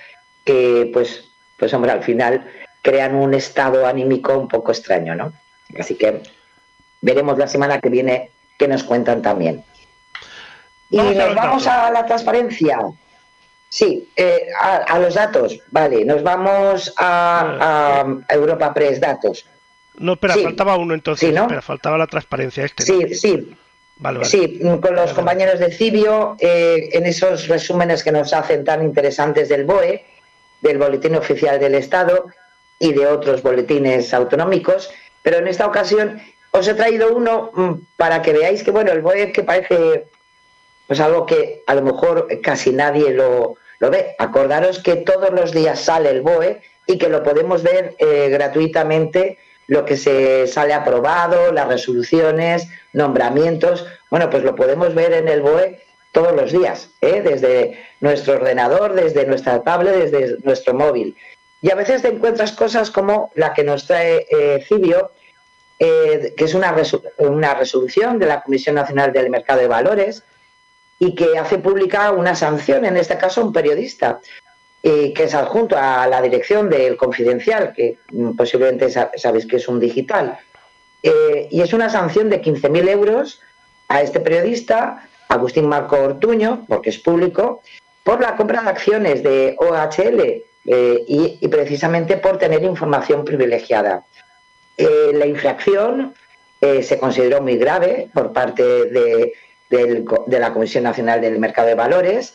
que pues pues hombre al final crean un estado anímico un poco extraño, ¿no? Así que veremos la semana que viene qué nos cuentan también. Y vamos nos a vamos datos. a la transparencia. Sí, eh, a, a, los datos, vale, nos vamos a, a Europa Press Datos. No, espera, sí. faltaba uno entonces, sí, ¿no? espera, faltaba la transparencia este. Sí, sí. Vale, vale. Sí, con los vale, compañeros de Cibio, eh, en esos resúmenes que nos hacen tan interesantes del BOE, del Boletín Oficial del Estado y de otros boletines autonómicos, pero en esta ocasión os he traído uno mm, para que veáis que, bueno, el BOE que parece pues algo que a lo mejor casi nadie lo, lo ve. Acordaros que todos los días sale el BOE y que lo podemos ver eh, gratuitamente, lo que se sale aprobado, las resoluciones, nombramientos, bueno, pues lo podemos ver en el BOE todos los días, ¿eh? desde nuestro ordenador, desde nuestra tablet, desde nuestro móvil. Y a veces te encuentras cosas como la que nos trae eh, Cibio, eh, que es una, una resolución de la Comisión Nacional del Mercado de Valores y que hace pública una sanción, en este caso un periodista, eh, que es adjunto a la dirección del Confidencial, que mm, posiblemente sabéis que es un digital. Eh, y es una sanción de 15.000 euros a este periodista, Agustín Marco Ortuño, porque es público, por la compra de acciones de OHL eh, y, precisamente por tener información privilegiada. Eh, la infracción se consideró muy grave por parte de, de, la Comisión Nacional del Mercado de Valores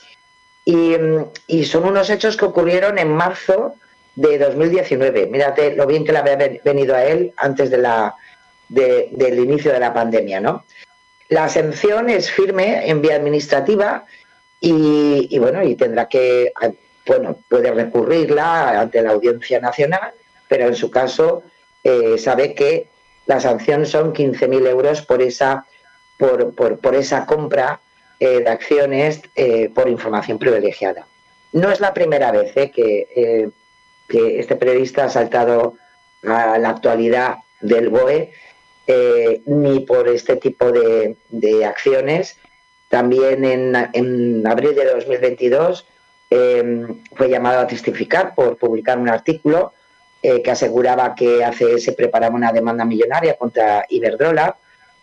y, y, son unos hechos que ocurrieron en marzo de 2019. Mírate lo bien que le había venido a él antes de la, de, del inicio de la pandemia. ¿no? La sanción es firme en vía administrativa y, bueno, y tendrá que, bueno, puede recurrirla ante la Audiencia Nacional, pero en su caso eh, sabe que la sanción son 15.000 euros por esa, por, por, por esa compra eh, de acciones eh, por información privilegiada. No es la primera vez eh, que, este periodista ha saltado a la actualidad del BOE, ni por este tipo de, acciones. También en, en, abril de 2022 fue llamado a testificar por publicar un artículo que aseguraba que ACS preparaba una demanda millonaria contra Iberdrola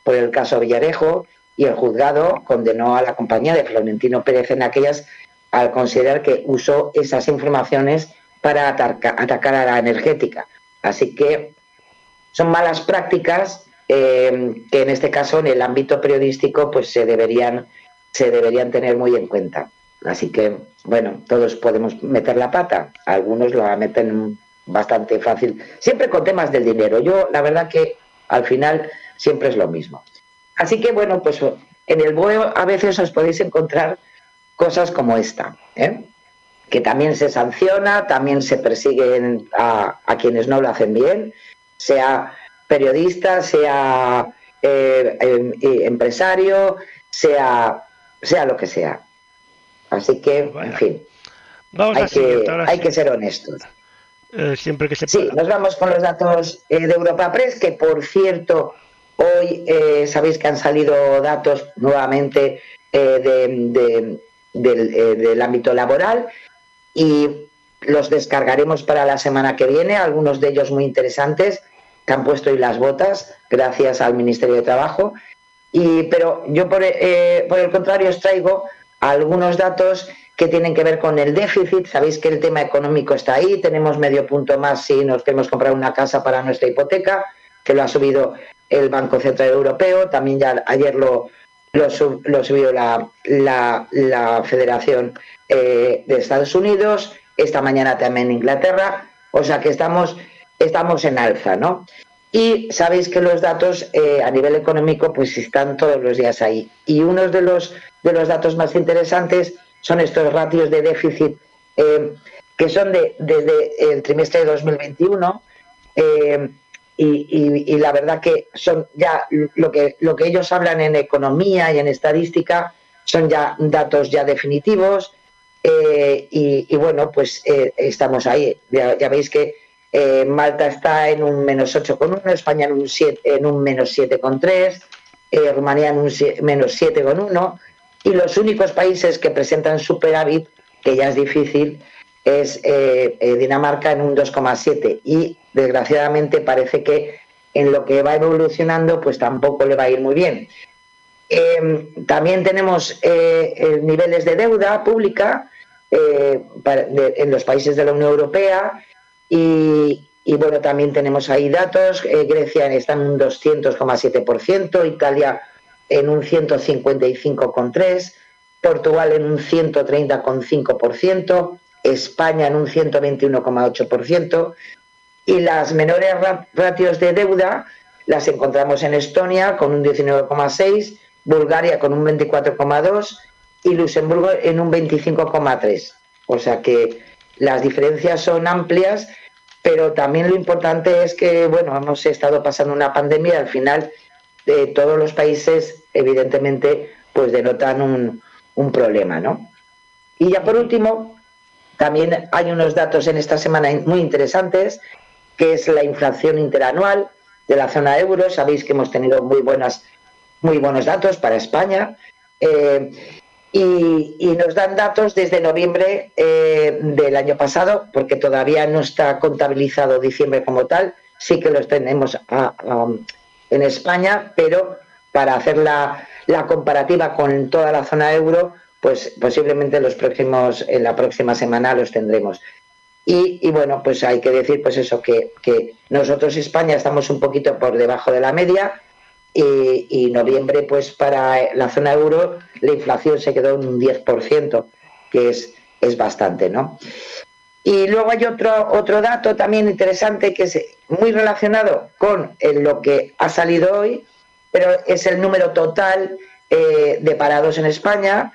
por el caso Villarejo y el juzgado condenó a la compañía de Florentino Pérez en aquellas al considerar que usó esas informaciones para ataca, atacar a la energética. Así que son malas prácticas eh, que en este caso en el ámbito periodístico pues se deberían se deberían tener muy en cuenta. Así que bueno, todos podemos meter la pata, algunos lo meten bastante fácil, siempre con temas del dinero. Yo, la verdad que al final siempre es lo mismo. Así que bueno, pues en el BOE a veces os podéis encontrar cosas como esta, ¿eh? que también se sanciona, también se persiguen a, a, quienes no lo hacen bien, sea periodista, sea eh, em, eh, empresario, sea, sea lo que sea. Así que, bueno, en fin, hay, que, hay que ser honestos eh, siempre que se pueda. Sí, nos vamos con los datos de Europa Press, que por cierto, Hoy eh, sabéis que han salido datos nuevamente eh, eh, del ámbito laboral y los descargaremos para la semana que viene, algunos de ellos muy interesantes que han puesto hoy las botas gracias al Ministerio de Trabajo. Y, pero yo por, eh, por el contrario os traigo algunos datos que tienen que ver con el déficit. Sabéis que el tema económico está ahí, tenemos medio punto más si nos queremos comprar una casa para nuestra hipoteca, que lo ha subido el Banco Central Europeo, también ya ayer lo, lo, sub- lo subió la, la- la Federación eh, de Estados Unidos, esta mañana también Inglaterra, o sea que estamos, estamos en alza, ¿no? Y sabéis que los datos eh, a nivel económico pues están todos los días ahí. Y uno de los, de los datos más interesantes son estos ratios de déficit eh, que son de, desde el trimestre de 2021 eh, y, la verdad que son ya lo que, lo que ellos hablan en economía y en estadística son ya datos ya definitivos eh, y, bueno, pues eh, estamos ahí. Ya, veis que eh, Malta está en un menos 8,1, España en un, 7, en un menos 7,3, eh, Rumanía en un sie- menos 7,1 y los únicos países que presentan superávit, que ya es difícil, es Dinamarca en un 2,7 y desgraciadamente parece que en lo que va evolucionando pues tampoco le va a ir muy bien. Eh, también tenemos eh, niveles de deuda pública eh, en los países de la Unión Europea y, y, bueno, también tenemos ahí datos. eh, Grecia está en un 200,7%, Italia en un 155,3%, Portugal en un 130,5%, España en un 121,8% y las menores ra- ratios de deuda las encontramos en Estonia con un 19,6, Bulgaria con un 24,2 y Luxemburgo en un 25,3. O sea que las diferencias son amplias, pero también lo importante es que, bueno, hemos estado pasando una pandemia y al final eh, todos los países, evidentemente, pues denotan un, un problema, ¿no? Y ya por último, también hay unos datos en esta semana muy interesantes, que es la inflación interanual de la zona euro. Sabéis que hemos tenido muy buenas, muy buenos datos para España. eh, y, nos dan datos desde noviembre eh, del año pasado, porque todavía no está contabilizado diciembre como tal, sí que los tenemos en España, pero para hacer la, la comparativa con toda la zona euro, pues posiblemente los próximos, en la próxima semana los tendremos. Y, bueno, pues hay que decir pues eso, que, que nosotros España estamos un poquito por debajo de la media y, y noviembre pues para la zona euro la inflación se quedó en un 10%, que es, es bastante, ¿no? Y luego hay otro, otro dato también interesante que es muy relacionado con lo que ha salido hoy, pero es el número total eh, de parados en España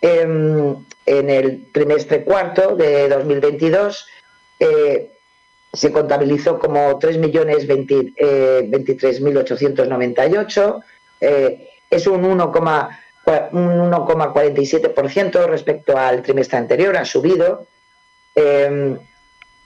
en el trimestre cuarto de 2022. eh, se contabilizó como 3.023.898, eh, es un 1,4 un 1,47% respecto al trimestre anterior, ha subido. Eh,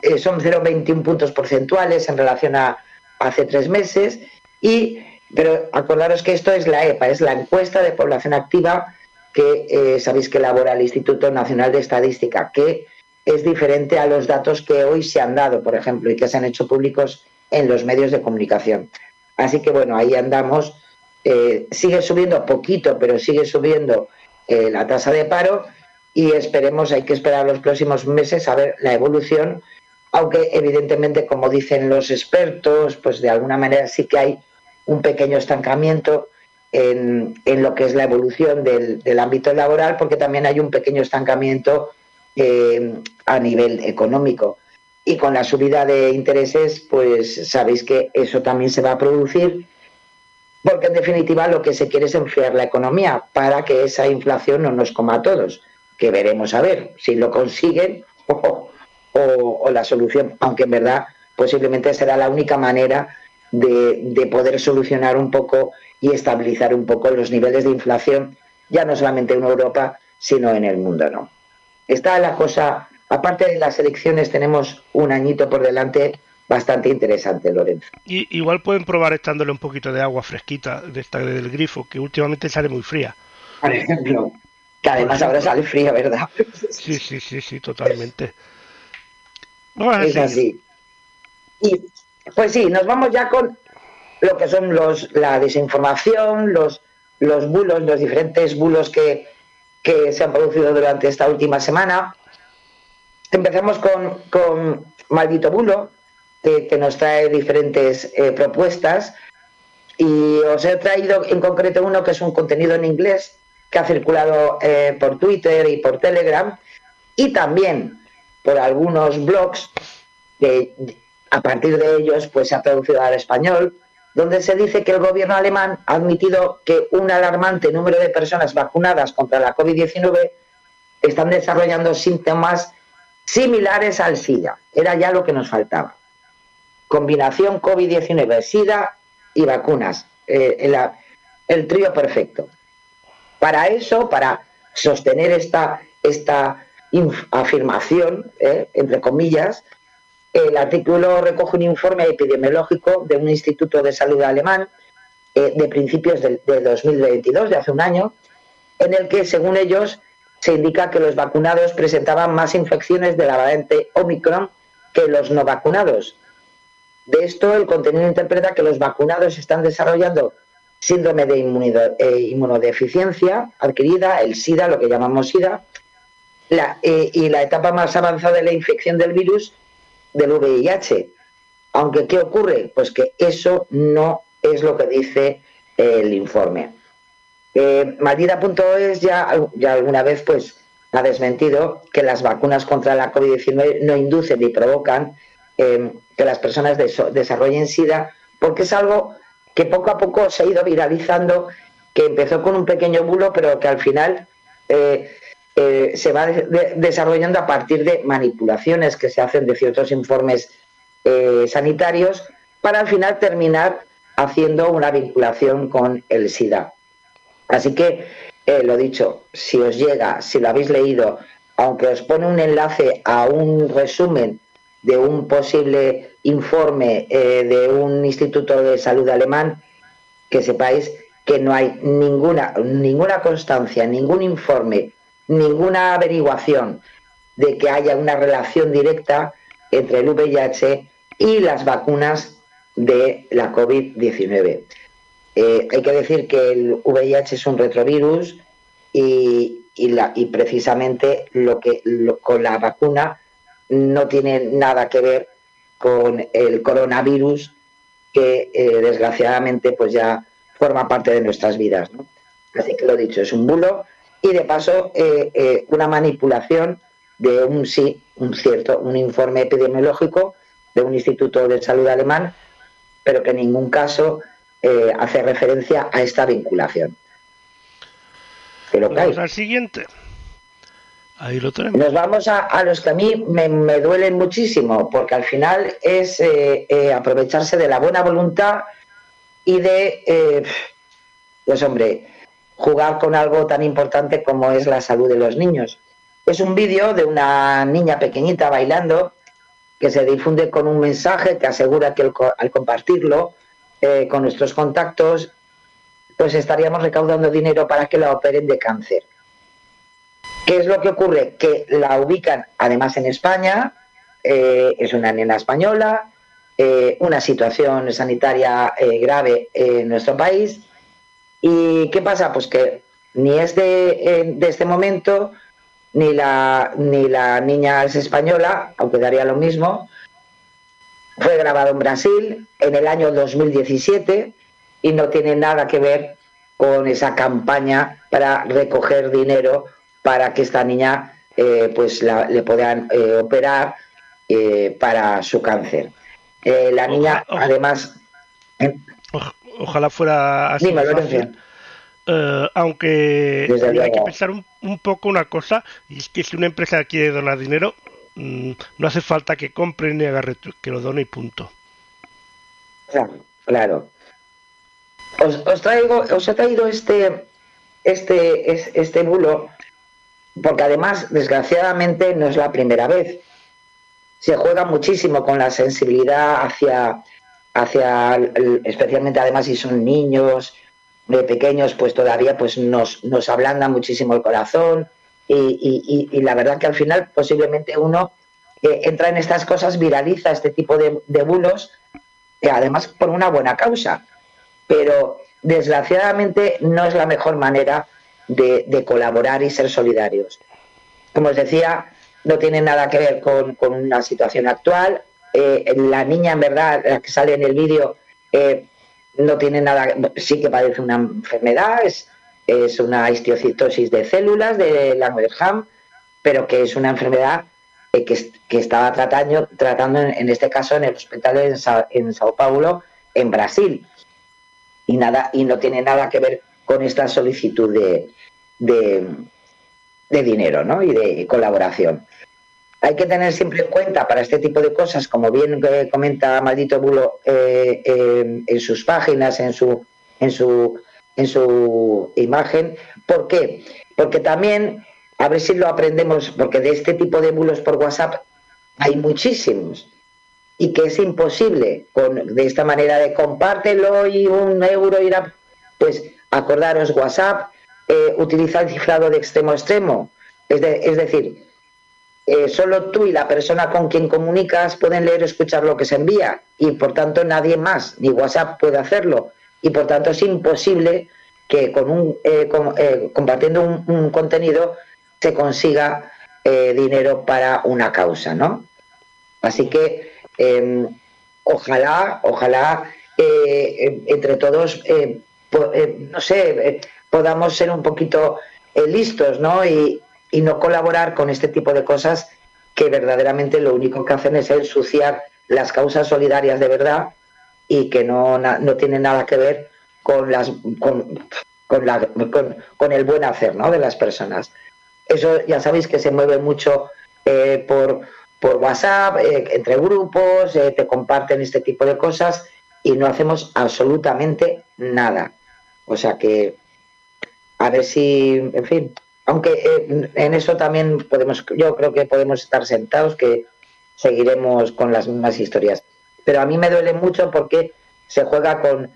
eh, son 0,21 puntos porcentuales en relación a hace tres meses. Y, pero acordaros que esto es la EPA, es la encuesta de población activa que eh, sabéis que elabora el Instituto Nacional de Estadística, que es diferente a los datos que hoy se han dado, por ejemplo, y que se han hecho públicos en los medios de comunicación. Así que bueno, ahí andamos. Eh, sigue subiendo poquito, pero sigue subiendo eh, la tasa de paro y esperemos, hay que esperar los próximos meses a ver la evolución, aunque evidentemente, como dicen los expertos, pues de alguna manera sí que hay un pequeño estancamiento en, lo que es la evolución del, ámbito laboral, porque también hay un pequeño estancamiento eh, a nivel económico. Y con la subida de intereses, pues sabéis que eso también se va a producir, porque en definitiva lo que se quiere es enfriar la economía para que esa inflación no nos coma a todos, que veremos a ver si lo consiguen o, la solución, aunque en verdad posiblemente será la única manera de poder solucionar un poco y estabilizar un poco los niveles de inflación, ya no solamente en Europa, sino en el mundo, ¿no? Está la cosa, aparte de las elecciones, tenemos un añito por delante bastante interesante, Lorenzo. Y, igual pueden probar echándole un poquito de agua fresquita de esta del grifo, que últimamente sale muy fría. Por ejemplo, que además ahora sale fría, ¿verdad? Sí, sí, sí, sí, totalmente. es así. Y pues sí, nos vamos ya con lo que son los la desinformación, los los bulos, los diferentes bulos que, que se han producido durante esta última semana. Empezamos con, con Maldito Bulo, que, nos trae diferentes eh, propuestas. Y os he traído en concreto uno que es un contenido en inglés que ha circulado eh, por Twitter y por Telegram y también por algunos blogs que a partir de ellos pues se ha traducido al español donde se dice que el gobierno alemán ha admitido que un alarmante número de personas vacunadas contra la COVID-19 están desarrollando síntomas similares al SIDA. Era ya lo que nos faltaba. Combinación COVID-19, SIDA y vacunas. Eh, el, trío perfecto. Para eso, para sostener esta, esta afirmación, eh, entre comillas, el artículo recoge un informe epidemiológico de un instituto de salud alemán eh, de principios de, 2022, de hace un año, en el que, según ellos, se indica que los vacunados presentaban más infecciones de la variante Omicron que los no vacunados. De esto, el contenido interpreta que los vacunados están desarrollando síndrome de eh, inmunodeficiencia adquirida, el SIDA, lo que llamamos SIDA, eh, y la etapa más avanzada de la infección del virus del VIH. Aunque, ¿qué ocurre? Pues que eso no es lo que dice el informe. Eh, Maldita.es ya, ya alguna vez pues ha desmentido que las vacunas contra la COVID-19 no inducen ni provocan em, que las personas desarrollen SIDA, porque es algo que poco a poco se ha ido viralizando, que empezó con un pequeño bulo, pero que al final eh, eh, se va desarrollando a partir de manipulaciones que se hacen de ciertos informes eh, sanitarios para al final terminar haciendo una vinculación con el SIDA. Así que, eh, lo dicho, si os llega, si lo habéis leído, aunque os pone un enlace a un resumen de un posible informe de un instituto de salud alemán, que sepáis que no hay ninguna, ninguna constancia, ningún informe ninguna averiguación de que haya una relación directa entre el VIH y las vacunas de la COVID-19. Eh, hay que decir que el VIH es un retrovirus y, precisamente lo que con la vacuna no tiene nada que ver con el coronavirus que eh, desgraciadamente pues ya forma parte de nuestras vidas. Así que lo dicho, es un bulo y de paso eh, eh, una manipulación de un sí, un cierto, un informe epidemiológico de un instituto de salud alemán, pero que en ningún caso eh, hace referencia a esta vinculación. Pero Vamos al siguiente. Ahí lo tenemos. Nos vamos a, los que a mí me, me, duelen muchísimo, porque al final es aprovecharse de la buena voluntad y de, pues hombre, jugar con algo tan importante como es la salud de los niños. Es un vídeo de una niña pequeñita bailando que se difunde con un mensaje que asegura que al compartirlo eh, con nuestros contactos, pues estaríamos recaudando dinero para que la operen de cáncer. ¿Qué es lo que ocurre? Que la ubican además en España, eh, es una nena española, eh, una situación sanitaria grave en nuestro país, ¿Y qué pasa? Pues que ni es de, este momento, ni la, ni la niña es española, aunque daría lo mismo. Fue grabado en Brasil en el año 2017 y no tiene nada que ver con esa campaña para recoger dinero para que esta niña eh, pues le puedan eh, operar eh, para su cáncer. la niña, además, ojalá fuera así. Eh, aunque hay que pensar un, poco una cosa, y es que si una empresa quiere donar dinero, mm, no hace falta que compre ni agarre, que lo done y punto. Claro, claro. Os, traigo, os he traído este, este, este bulo, porque además, desgraciadamente, no es la primera vez. se juega muchísimo con la sensibilidad hacia, hacia especialmente además si son niños de pequeños, pues todavía pues nos, nos ablanda muchísimo el corazón y, la verdad que al final posiblemente uno eh, entra en estas cosas, viraliza este tipo de, bulos, que además por una buena causa, pero desgraciadamente no es la mejor manera de, colaborar y ser solidarios. Como os decía, no tiene nada que ver con, una situación actual. Eh, la niña, en verdad, la que sale en el vídeo, eh, no tiene nada, sí que padece una enfermedad, es, una histiocitosis de células de Langerham, pero que es una enfermedad que, que estaba tratando, tratando en, este caso en el hospital en, en Sao Paulo, en Brasil. Y, nada, y no tiene nada que ver con esta solicitud de, de, dinero ¿no? y de colaboración. Hay que tener siempre en cuenta para este tipo de cosas, como bien comenta Maldito Bulo eh, eh, en sus páginas, en su, en su, en su imagen. ¿Por qué? Porque también, a ver si lo aprendemos, porque de este tipo de bulos por WhatsApp hay muchísimos y que es imposible con, de esta manera de compártelo y un euro irá, pues acordaros WhatsApp, eh, utiliza el cifrado de extremo a extremo, es, es decir, eh, solo tú y la persona con quien comunicas pueden leer o escuchar lo que se envía y por tanto nadie más, ni WhatsApp puede hacerlo y por tanto es imposible que con un, eh, eh, compartiendo un, contenido se consiga dinero para una causa, ¿no? Así que em, ojalá, ojalá entre todos, no sé, podamos ser un poquito listos, ¿no? Y, y no colaborar con este tipo de cosas que verdaderamente lo único que hacen es ensuciar las causas solidarias de verdad y que no, no tienen nada que ver con, las, con, con, la, con, el buen hacer ¿no? de las personas. Eso ya sabéis que se mueve mucho eh, por, por WhatsApp, eh, entre grupos, eh, te comparten este tipo de cosas y no hacemos absolutamente nada. O sea que, a ver si, en fin, aunque eh, en eso también podemos, yo creo que podemos estar sentados, que seguiremos con las mismas historias. Pero a mí me duele mucho porque se juega con,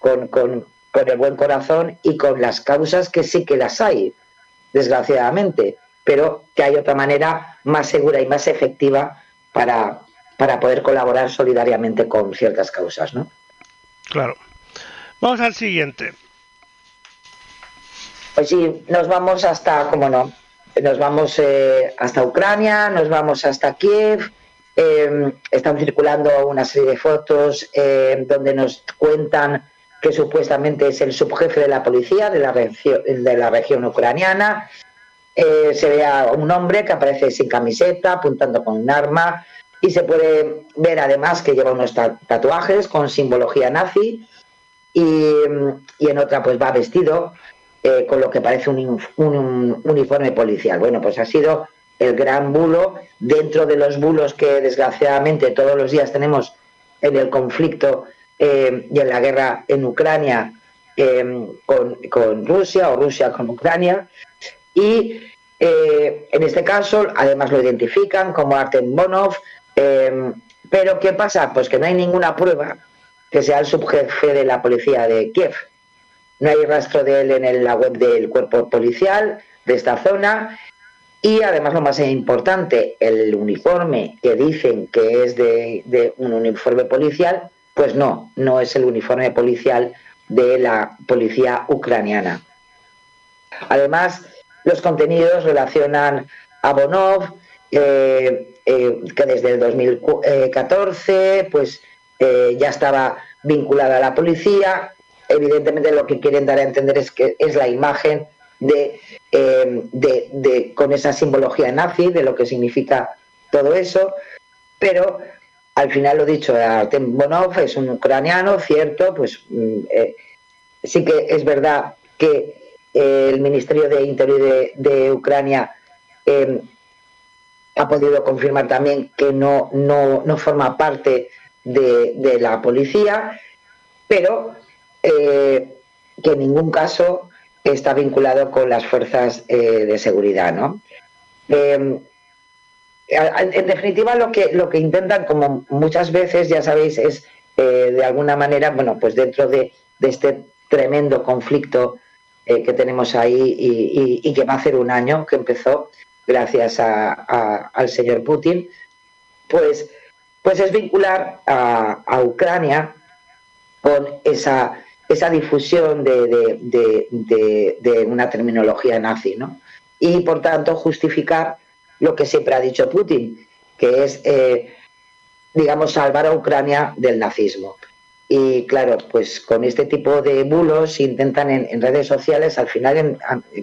con, el buen corazón y con las causas que sí que las hay, desgraciadamente, pero que hay otra manera más segura y más efectiva para, para poder colaborar solidariamente con ciertas causas, ¿no? Claro. Vamos al siguiente. Pues sí, nos vamos hasta, como no, nos vamos eh, hasta Ucrania, nos vamos hasta Kiev. Em, están circulando una serie de fotos em, donde nos cuentan que supuestamente es el subjefe de la policía de la, región, ucraniana. Eh, se ve a un hombre que aparece sin camiseta, apuntando con un arma, y se puede ver además que lleva unos tatuajes con simbología nazi, y en otra pues va vestido eh, con lo que parece un, uniforme policial. Bueno, pues ha sido el gran bulo dentro de los bulos que desgraciadamente todos los días tenemos en el conflicto eh, y en la guerra en Ucrania em, con, Rusia o Rusia con Ucrania. Y eh, en este caso, además lo identifican como Artem Bonov. Em, pero ¿qué pasa? Pues que no hay ninguna prueba que sea el subjefe de la policía de Kiev. No hay rastro de él en la web del cuerpo policial de esta zona. Y además lo más importante, el uniforme que dicen que es de, un uniforme policial, pues no, no es el uniforme policial de la policía ucraniana. Además, los contenidos relacionan a Bonov, eh, eh, que desde el 2014 pues, eh, ya estaba vinculada a la policía, evidentemente lo que quieren dar a entender es que es la imagen eh, de, de, con esa simbología nazi, de lo que significa todo eso, pero al final lo dicho, Artem Bonov es un ucraniano, cierto, pues mm, eh, sí que es verdad que eh, el Ministerio de Interior de, Ucrania em, ha podido confirmar también que no, no, no forma parte de, de la policía, pero eh, que en ningún caso está vinculado con las fuerzas eh, de seguridad. ¿no? Em, en definitiva lo que lo que intentan como muchas veces ya sabéis es eh, de alguna manera bueno pues dentro de, este tremendo conflicto que tenemos ahí y, que va a hacer un año que empezó gracias al señor Putin pues pues es vincular a, Ucrania con esa esa difusión de, una terminología nazi ¿no? y por tanto justificar lo que siempre ha dicho Putin, que es, eh, digamos, salvar a Ucrania del nazismo. Y claro, pues con este tipo de bulos intentan en, redes sociales, al final, en,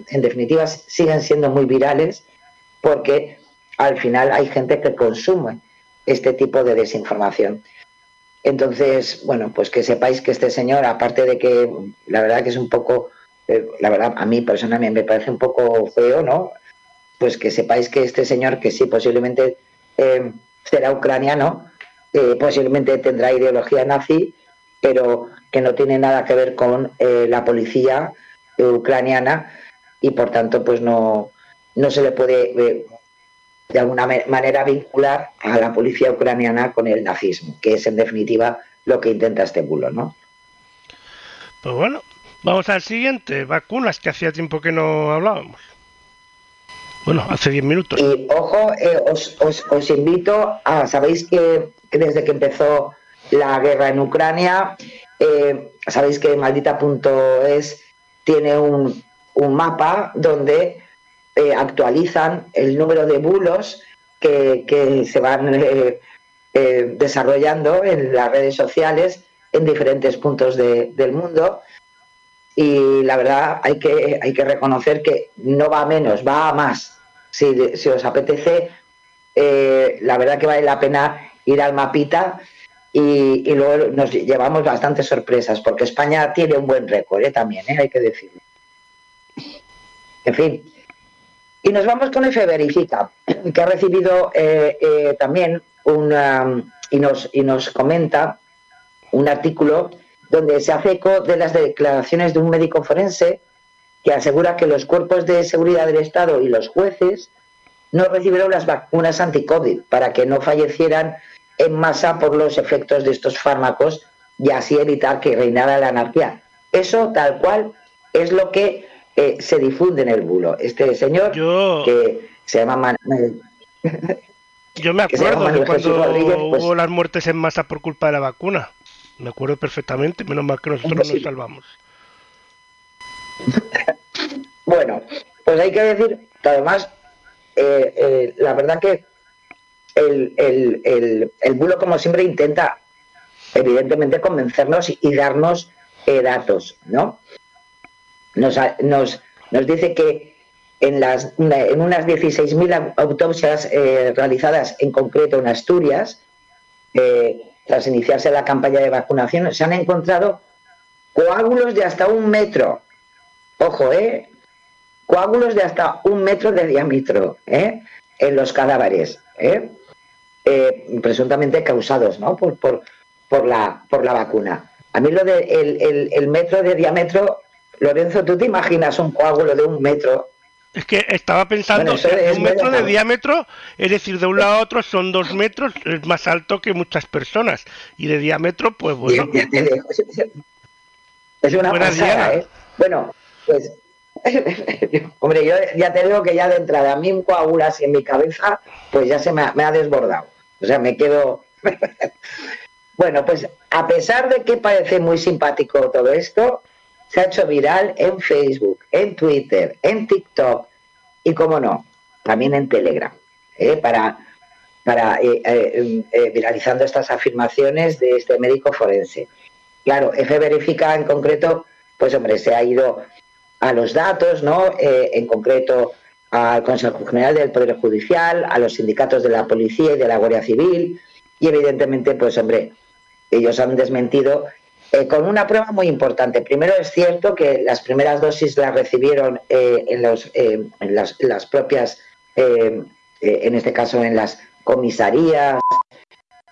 en, definitiva, siguen siendo muy virales porque al final hay gente que consume este tipo de desinformación. Entonces, bueno, pues que sepáis que este señor, aparte de que la verdad que es un poco, eh, la verdad a mí personalmente me parece un poco feo, ¿no? pues que sepáis que este señor, que sí, posiblemente eh, será ucraniano, eh, posiblemente tendrá ideología nazi, pero que no tiene nada que ver con eh, la policía ucraniana y por tanto pues no, no se le puede de alguna manera vincular a la policía ucraniana con el nazismo, que es en definitiva lo que intenta este bulo, ¿no? Pues bueno, vamos al siguiente, vacunas, que hacía tiempo que no hablábamos. Bueno, hace 10 minutos. Y ojo, eh, os, os, invito a, sabéis que, desde que empezó la guerra en Ucrania, eh, sabéis que maldita.es tiene un, un, mapa donde eh, actualizan el número de bulos que, que se van desarrollando en las redes sociales en diferentes puntos del mundo y la verdad hay que, hay que reconocer que no va a menos, va a más si, os apetece, eh, la verdad que vale la pena ir al mapita y, luego nos llevamos bastantes sorpresas, porque España tiene un buen récord ¿eh? también, ¿eh? hay que decirlo. En fin. Y nos vamos con F Verifica, que ha recibido también un, y, nos, y nos comenta un artículo donde se hace eco de las declaraciones de un médico forense que asegura que los cuerpos de seguridad del Estado y los jueces no recibieron las vacunas anti-COVID para que no fallecieran en masa por los efectos de estos fármacos y así evitar que reinara la anarquía. Eso tal cual es lo que eh, se difunde en el bulo. Este señor que se llama... Yo me acuerdo de cuando pues hubo las muertes en masa por culpa de la vacuna. Me acuerdo perfectamente, menos mal que nosotros nos salvamos. bueno, pues hay que decir que además, eh, eh, la verdad que el, el, bulo, como siempre, intenta evidentemente convencernos y, darnos eh, datos, ¿no? Nos, nos, nos, dice que en, las, en unas 16.000 autopsias realizadas en concreto en Asturias, tras iniciarse la campaña de vacunación, se han encontrado coágulos de hasta un metro ojo, ¿eh? coágulos de hasta un metro de diámetro ¿eh? en los cadáveres, ¿eh? ¿eh? presuntamente causados ¿no? por, por, por, la, por la vacuna. A mí lo del de el, metro de diámetro, Lorenzo, ¿tú te imaginas un coágulo de un metro? Es que estaba pensando, un metro de diámetro, es decir, de un lado a otro son dos metros, es más alto que muchas personas. Y de diámetro, pues bueno. Es una pasada, ¿eh? Bueno, pues, hombre, yo ya te digo que ya de entrada a mí un coagula así en mi cabeza, pues ya se me ha, desbordado. O sea, me quedo... bueno, pues a pesar de que parece muy simpático todo esto, se ha hecho viral en Facebook, en Twitter, en TikTok y, como no, también en Telegram, ¿eh? para, para eh, eh, viralizando estas afirmaciones de este médico forense. Claro, F verifica en concreto, pues hombre, se ha ido a los datos, ¿no? En concreto al Consejo General del Poder Judicial, a los sindicatos de la Policía y de la Guardia Civil, y evidentemente, pues hombre, ellos han desmentido eh, con una prueba muy importante. Primero es cierto que las primeras dosis las recibieron eh, en, los, en, las, propias, en este caso en las comisarías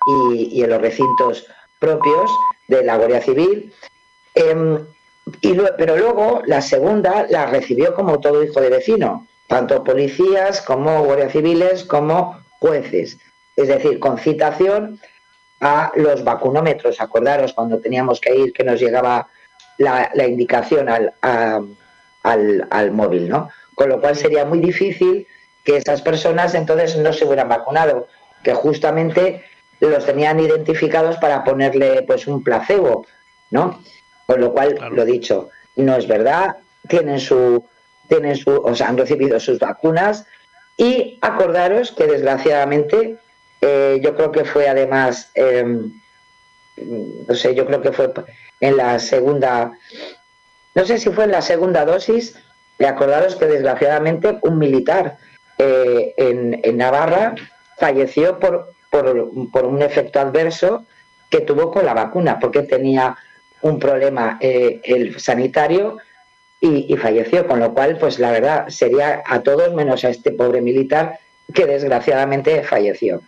y, y, en los recintos propios de la Guardia Civil. Em, pero luego la segunda la recibió como todo hijo de vecino, tanto policías como guardias civiles como jueces, es decir, con citación a los vacunómetros. Acordaros cuando teníamos que ir que nos llegaba la, la indicación al, a- al, al móvil, ¿no? Con lo cual sería muy difícil que esas personas entonces no se hubieran vacunado, que justamente los tenían identificados para ponerle pues un placebo, ¿no? Con lo cual, Claro. lo dicho, no es verdad, tienen su, tienen su, o sea, han recibido sus vacunas y acordaros que desgraciadamente eh, yo creo que fue además, eh, no sé, yo creo que fue en la segunda, no sé si fue en la segunda dosis, de acordaros que desgraciadamente un militar eh, en, en Navarra falleció por, por, por un efecto adverso que tuvo con la vacuna, porque tenía un problema eh, el sanitario y, y falleció, con lo cual, pues la verdad, sería a todos menos a este pobre militar que desgraciadamente falleció.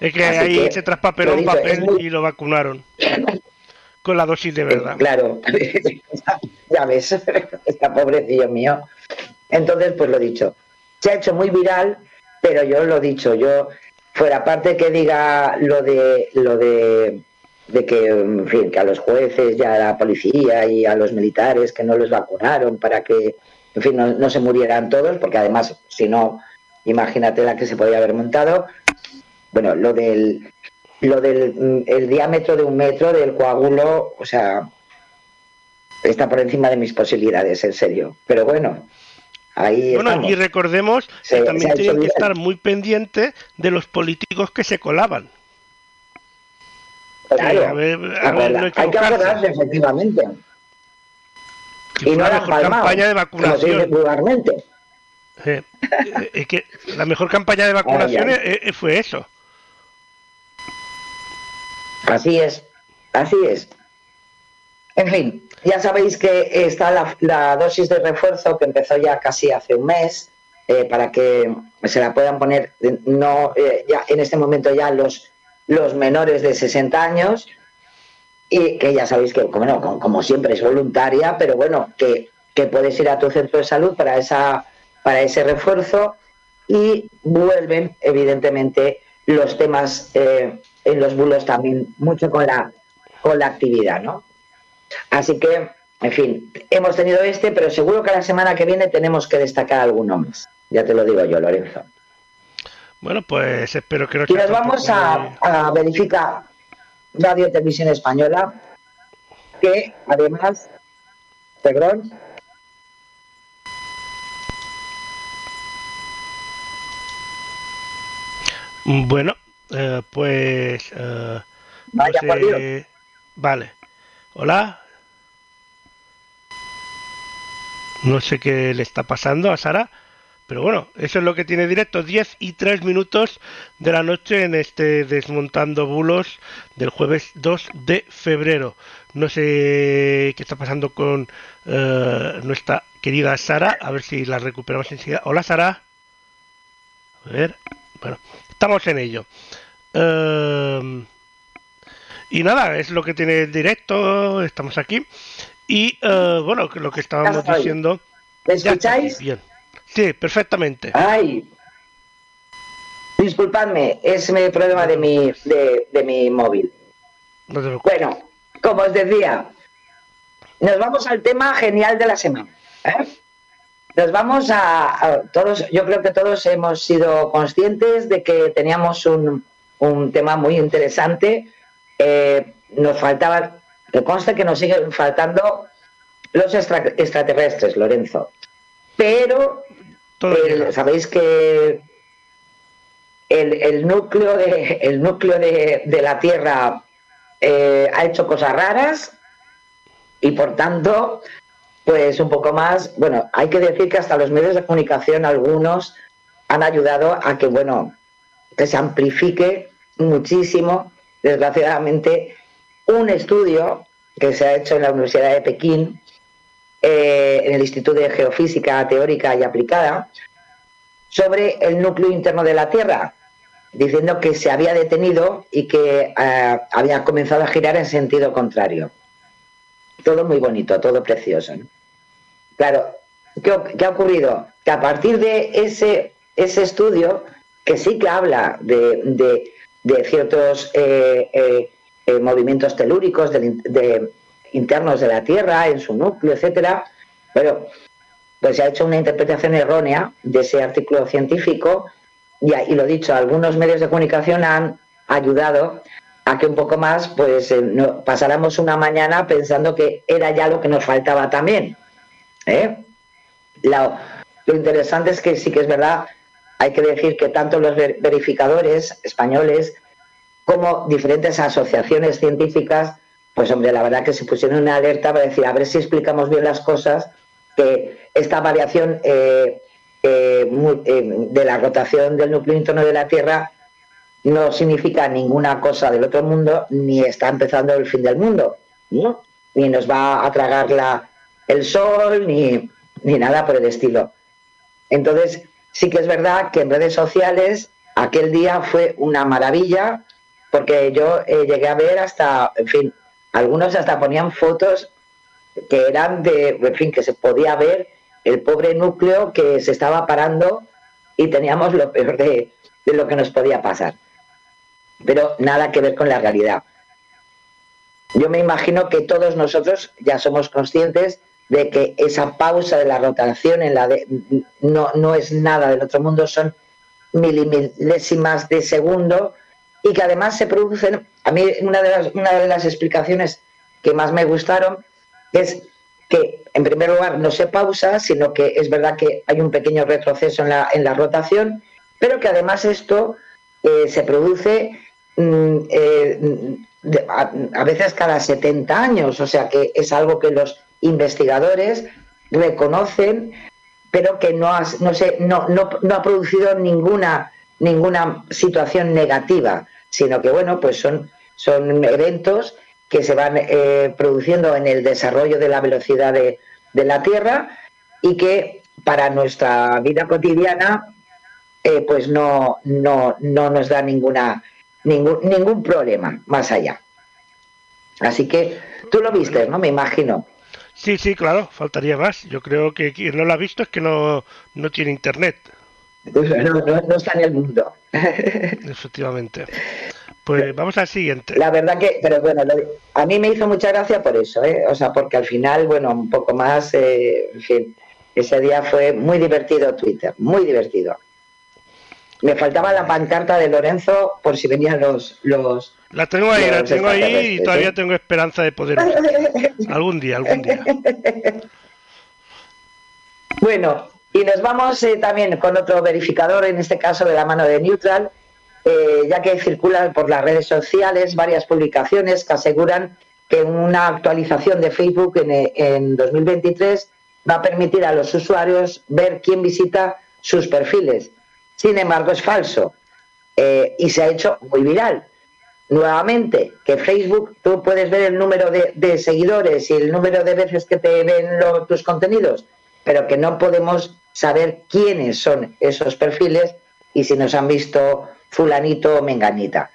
Es que Así ahí que, se traspapeló un papel muy- y lo vacunaron. Con la dosis de verdad. Eh, Claro, ya ves, está pobrecillo mío. Entonces, pues lo dicho, se ha hecho muy viral, pero yo lo dicho, yo fuera parte que diga lo de lo de, de que, en fin, que a los jueces y a la policía y a los militares que no los vacunaron para que, en fin, no, no se murieran todos, porque además, si no, imagínate la que se podía haber montado. Bueno, lo del lo del mm, el diámetro de un metro del coágulo, o sea, está por encima de mis posibilidades, en serio. Pero bueno, ahí Bueno, estamos. y recordemos Se- que también tienen que estar muy pendientes de los políticos que se colaban. Claro, Eh, a ver, a ver, acorda- no hay que acordarse, efectivamente. Que Y no la mejor campaña de vacunación. vulgarmente. Eh, eh, es que la mejor campaña de vacunación fue eso. Así es, así es. En fin, ya sabéis que está la, dosis de refuerzo que empezó ya casi hace un mes eh, para que se la puedan poner no eh, ya en este momento ya los los menores de 60 años y que ya sabéis que como, no, como, como siempre es voluntaria, pero bueno, que, que puedes ir a tu centro de salud para esa para ese refuerzo y vuelven evidentemente los temas eh, en los bulos también mucho con la con la actividad, ¿no? Así que, en fin, hemos tenido este, pero seguro que la semana que viene tenemos que destacar alguno más. Ya te lo digo yo, Lorenzo. Bueno, pues espero que no Y nos vamos a, a verificar Radio Televisión Española, que además, muy- Bueno, eh, pues... eh, no Vaya sé- Vale. Hola. No sé qué le está pasando a Sara. Pero bueno, eso es lo que tiene directo. 10 y 3 minutos de la noche en este Desmontando Bulos del jueves 2 de febrero. No sé qué está pasando con eh, nuestra querida Sara. A ver si la recuperamos enseguida. Hola Sara. A ver. Bueno, estamos en ello. Em, y nada, es lo que tiene el directo. Estamos aquí. Y eh, bueno, que lo que estábamos diciendo. ¿me escucháis? Bien. Sí, perfectamente. Ay, disculpadme, es mi problema de mi, de, de mi móvil. No te preocupes. Bueno, como os decía, nos vamos al tema genial de la semana. ¿eh? Nos vamos a, a todos, yo creo que todos hemos sido conscientes de que teníamos un, un tema muy interesante. Eh, nos faltaba, que conste que nos siguen faltando los extra- extraterrestres, Lorenzo. Pero el- sabéis que el, el núcleo de el núcleo de, de la Tierra eh, ha hecho cosas raras y por tanto pues un poco más bueno hay que decir que hasta los medios de comunicación algunos han ayudado a que bueno que se amplifique muchísimo desgraciadamente un estudio que se ha hecho en la Universidad de Pekín eh, en el Instituto de Geofísica Teórica y Aplicada sobre el núcleo interno de la Tierra, diciendo que se había detenido y que eh, había comenzado a girar en sentido contrario. Todo muy bonito, todo precioso. ¿no? Claro, ¿qué, ha ocurrido? Que a partir de ese, ese estudio que sí que habla de, de, ciertos eh, eh, eh, movimientos telúricos de, internos de la Tierra, en su núcleo, etcétera, pero pues se ha hecho una interpretación errónea de ese artículo científico y, y lo dicho, algunos medios de comunicación han ayudado a que un poco más pues pasáramos una mañana pensando que era ya lo que nos faltaba también. ¿Eh? Lo interesante es que sí que es verdad, hay que decir que tanto los ver- verificadores españoles como diferentes asociaciones científicas, pues hombre, la verdad que se pusieron en alerta para decir, a ver si explicamos bien las cosas, que esta variación eh, eh, de la rotación del núcleo interno de la Tierra no significa ninguna cosa del otro mundo, ni está empezando el fin del mundo, ¿no? Ni nos va a tragar la, el sol, ni, ni nada por el estilo. Entonces, sí que es verdad que en redes sociales aquel día fue una maravilla, porque yo eh, llegué a ver hasta, en fin, algunos hasta ponían fotos que eran de, en fin, que se podía ver el pobre núcleo que se estaba parando y teníamos lo peor de, de lo que nos podía pasar. Pero nada que ver con la realidad. Yo me imagino que todos nosotros ya somos conscientes de que esa pausa de la rotación en la de, no, no es nada del otro mundo, son milimilésimas de segundo y que además se producen, a mí una de las, una de las explicaciones que más me gustaron es que en primer lugar no se pausa, sino que es verdad que hay un pequeño retroceso en la, en la rotación, pero que además esto eh, se produce mm, eh, a veces cada 70 años, o sea que es algo que los investigadores reconocen, pero que no ha, no, se, no, no, no ha producido ninguna, ninguna situación negativa, sino que bueno, pues son, son eventos que se van eh, produciendo en el desarrollo de la velocidad de, de la Tierra y que para nuestra vida cotidiana eh, pues no, no, no nos da ninguna, ningún, ningún problema más allá. Así que tú lo viste, ¿no? Me imagino. Sí, sí, claro, faltaría más. Yo creo que quien no lo ha visto es que no, no tiene internet, No, no- no está en el mundo. efectivamente. Pues vamos al siguiente. La verdad que, pero bueno, lo- a mí me hizo mucha gracia por eso, ¿eh? O sea, porque al final, bueno, un poco más, eh, en fin, ese día fue muy divertido Twitter, muy divertido. Me faltaba la pancarta de Lorenzo por si venían los... los La tengo ahí, la tengo ahí y todavía ¿eh? tengo esperanza de poder. Algún día, algún día. Bueno, y nos vamos eh, también con otro verificador, en este caso de la mano de Neutral, eh, ya que circulan por las redes sociales varias publicaciones que aseguran que una actualización de Facebook en, en 2023 va a permitir a los usuarios ver quién visita sus perfiles. Sin embargo, es falso eh, y se ha hecho muy viral. Nuevamente, que Facebook tú puedes ver el número de, seguidores y el número de veces que te ven tus contenidos, pero que no podemos saber quiénes son esos perfiles y si nos han visto fulanito o menganita.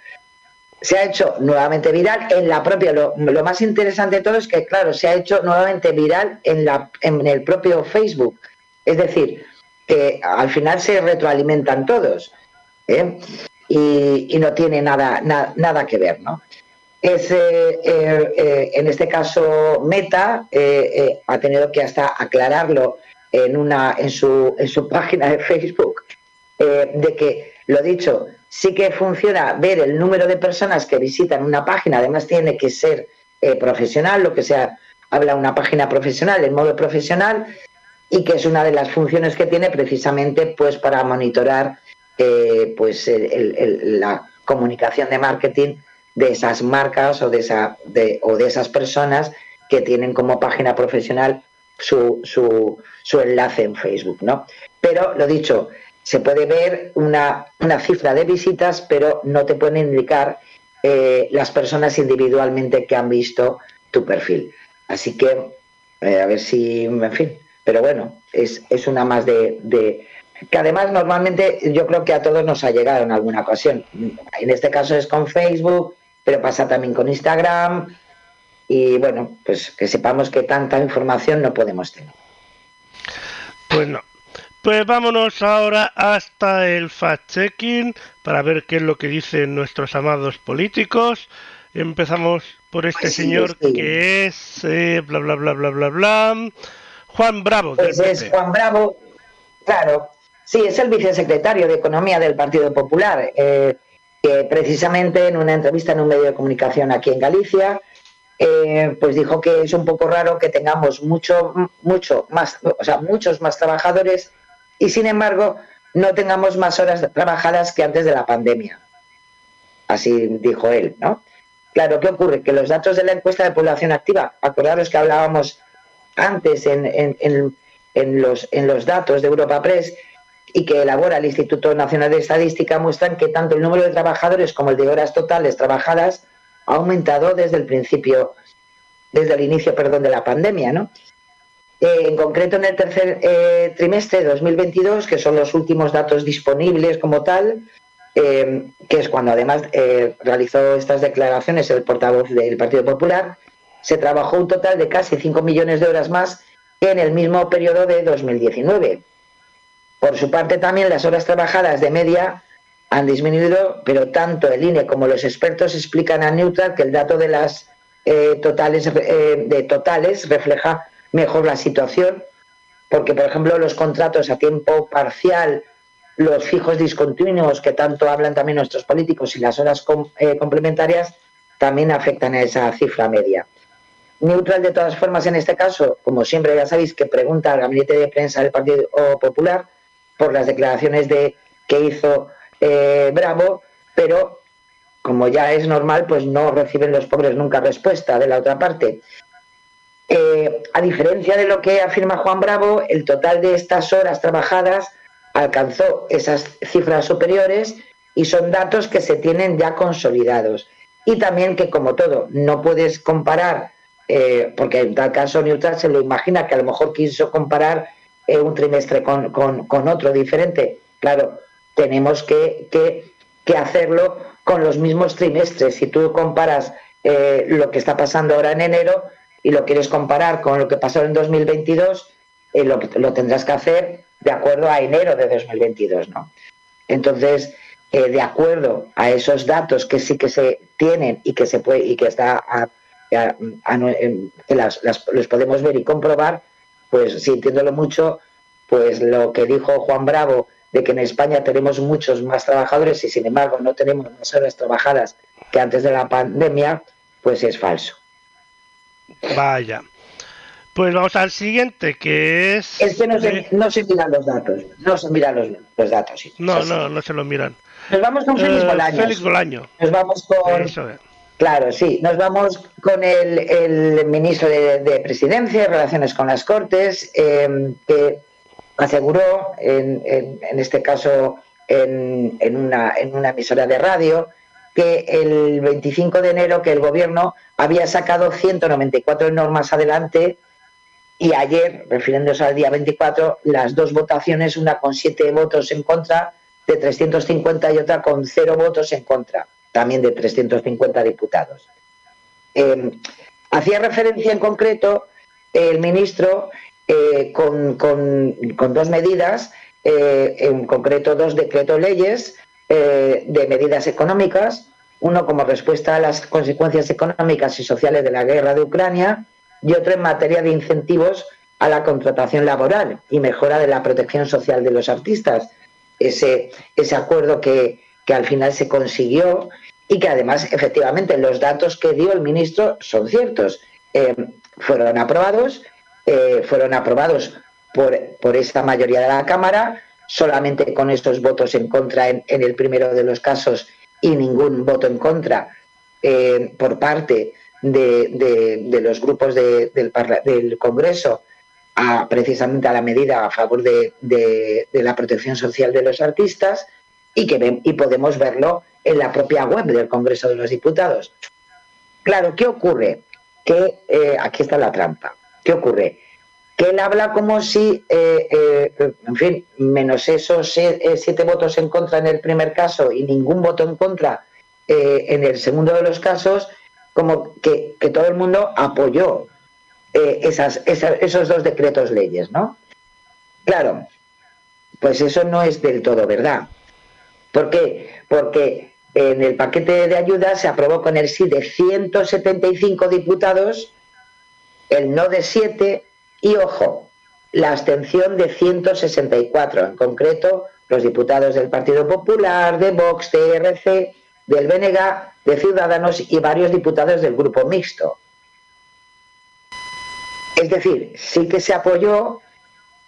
Se ha hecho nuevamente viral en la propia, lo, lo más interesante de todo es que, claro, se ha hecho nuevamente viral en, la, en el propio Facebook. Es decir, que al final se retroalimentan todos. ¿eh? Y, no tiene nada, na- nada que ver, ¿no? Es, eh, eh, en este caso, Meta ha tenido que hasta aclararlo en, una, en, su, en su página de Facebook, de que, lo dicho, sí que funciona ver el número de personas que visitan una página, además tiene que ser profesional, lo que sea, habla una página profesional, en modo profesional, y que es una de las funciones que tiene precisamente pues para monitorar eh, pues el- el- la comunicación de marketing de esas marcas o de, esa, de, o de esas personas que tienen como página profesional su, su, su enlace en Facebook, ¿no? Pero lo dicho, se puede ver una, una cifra de visitas, pero no te pueden indicar eh, las personas individualmente que han visto tu perfil. Así que, eh, a ver si, en fin, pero bueno, es, es una más de, de- que además normalmente yo creo que a todos nos ha llegado en alguna ocasión. En este caso es con Facebook, pero pasa también con Instagram. Y bueno, pues que sepamos que tanta información no podemos tener. Pues no. Pues vámonos ahora hasta el fact-checking para ver qué es lo que dicen nuestros amados políticos. Empezamos por este Sí, señor sí. que es eh, bla bla bla bla bla bla Juan Bravo del Pues es PP. Juan Bravo, claro, sí, es el vicesecretario de Economía del Partido Popular, eh, que precisamente en una entrevista en un medio de comunicación aquí en Galicia, eh, pues dijo que es un poco raro que tengamos mucho, mucho más, o sea, muchos más trabajadores y sin embargo no tengamos más horas trabajadas que antes de la pandemia. Así dijo él, ¿no? Claro, ¿qué ocurre? Que los datos de la encuesta de población activa, acordaros que hablábamos antes en, en- en- en los, en los datos de Europa Press y que elabora el Instituto Nacional de Estadística muestran que tanto el número de trabajadores como el de horas totales trabajadas ha aumentado desde el principio, desde el inicio, perdón, de la pandemia, ¿no? Eh, en concreto, en el tercer eh, trimestre de 2022, que son los últimos datos disponibles como tal, eh, que es cuando además realizó estas declaraciones el portavoz del Partido Popular, se trabajó un total de casi 5 millones de horas más en el mismo periodo de 2019. Por su parte, también las horas trabajadas de media han disminuido, pero tanto el INE como los expertos explican a Neutral que el dato de las eh, totales eh, de totales refleja mejor la situación, porque por ejemplo los contratos a tiempo parcial, los fijos discontinuos que tanto hablan también nuestros políticos y las horas eh, complementarias también afectan a esa cifra media. Neutral, de todas formas, en este caso, como siempre ya sabéis, que pregunta al gabinete de prensa del Partido Popular por las declaraciones de que hizo eh, Bravo, pero como ya es normal, pues no reciben los pobres nunca respuesta de la otra parte. Eh, a diferencia de lo que afirma Juan Bravo, el total de estas horas trabajadas alcanzó esas cifras superiores y son datos que se tienen ya consolidados. Y también que, como todo, no puedes comparar, eh, porque en tal caso Neutral se lo imagina que a lo mejor quiso comparar eh, un trimestre con, con- otro diferente. Claro, tenemos que, que- hacerlo con los mismos trimestres. Si tú comparas eh, lo que está pasando ahora en enero y lo quieres comparar con lo que pasó en 2022, eh, lo, lo tendrás que hacer de acuerdo a enero de 2022, ¿no? Entonces, de acuerdo a esos datos que sí que se tienen y que se puede y que está a- a- a- en- que las- las- los podemos ver y comprobar, pues sintiéndolo mucho, pues lo que dijo Juan Bravo de que en España tenemos muchos más trabajadores y sin embargo no tenemos más horas trabajadas que antes de la pandemia, pues es falso. Vaya. Pues vamos al siguiente, que es... Es que no se, no se miran los datos, no se miran los, los datos. sí. No, no, no se lo miran. Nos vamos con Félix Eh. Félix Bolaño. Nos vamos con... Eso es. Claro, sí. Nos vamos con el, ministro de, de Presidencia Relaciones con las Cortes, eh, que aseguró, en, en- este caso en, en una, en una emisora de radio, que el 25 de enero que el gobierno había sacado 194 normas adelante y ayer, refiriéndose al día 24, las dos votaciones, una con siete votos en contra de 350 y otra con cero votos en contra, también de 350 diputados. Eh, hacía referencia en concreto el ministro eh, con, dos medidas, eh, en concreto dos decretos leyes eh, de medidas económicas, uno como respuesta a las consecuencias económicas y sociales de la guerra de Ucrania y otro en materia de incentivos a la contratación laboral y mejora de la protección social de los artistas. Ese, acuerdo que al final se consiguió y que además efectivamente los datos que dio el ministro son ciertos. Eh, fueron aprobados, eh, fueron aprobados por, por esta mayoría de la Cámara, solamente con estos votos en contra en, el primero de los casos y ningún voto en contra eh, por parte de, de- los grupos de- del, del Congreso a, precisamente a la medida a favor de, la protección social de los artistas y que y podemos verlo en la propia web del Congreso de los Diputados. Claro, ¿qué ocurre? Que eh, aquí está la trampa. ¿Qué ocurre? Que él habla como si, eh, eh, en fin, menos esos siete votos en contra en el primer caso y ningún voto en contra en el segundo de los casos, como que, todo el mundo apoyó esos dos decretos leyes, ¿no? Claro, pues eso no es del todo verdad. ¿Por qué? Porque en el paquete de ayuda se aprobó con el sí de 175 diputados, el no de 7 y, ojo, la abstención de 164, en concreto los diputados del Partido Popular, de Vox, de RC, del BNG, de Ciudadanos y varios diputados del Grupo Mixto. Es decir, sí que se apoyó,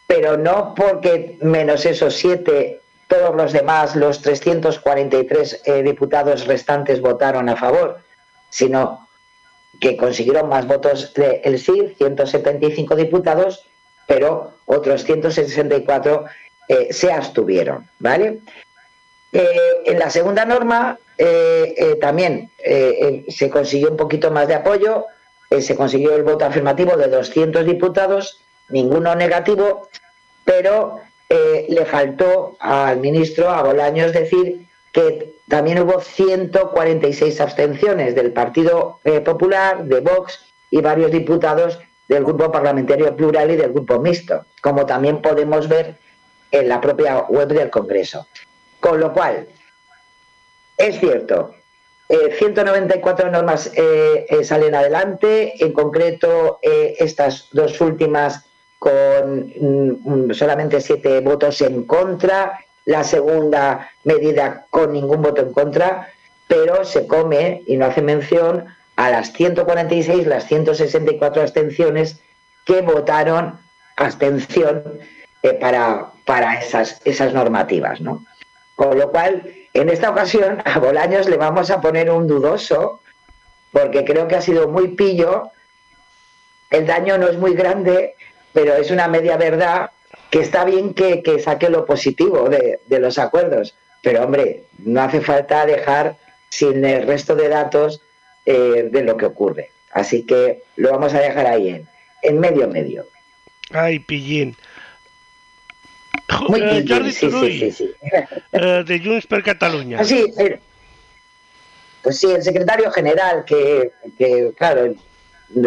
pero no porque menos esos siete, todos los demás, los 343 eh, diputados restantes votaron a favor, sino que consiguieron más votos del sí, 175 diputados, pero otros 164 eh, se abstuvieron, ¿vale? Eh, en la segunda norma también se consiguió un poquito más de apoyo, se consiguió el voto afirmativo de 200 diputados, ninguno negativo, pero eh, le faltó al ministro, a Bolaños, decir que también hubo 146 abstenciones del Partido eh, Popular, de Vox y varios diputados del Grupo Parlamentario Plural y del Grupo Mixto, como también podemos ver en la propia web del Congreso. Con lo cual, es cierto, 194 eh, normas eh, eh, salen adelante, en concreto estas dos últimas con mm, solamente siete votos en contra, la segunda medida con ningún voto en contra, pero se come y no hace mención a las 146, las 164 abstenciones que votaron abstención para, para esas, esas normativas. ¿no? Con lo cual, en esta ocasión a Bolaños le vamos a poner un dudoso, porque creo que ha sido muy pillo. El daño no es muy grande, pero es una media verdad que está bien que, saque lo positivo de, los acuerdos. Pero hombre, no hace falta dejar sin el resto de datos eh, de lo que ocurre. Así que lo vamos a dejar ahí en, en medio medio. Ay, pillín. Muy eh, Jordi sí, Turull, sí, eh, de Junts per Cataluña. Ah, sí, pues sí, el secretario general, que, que, claro,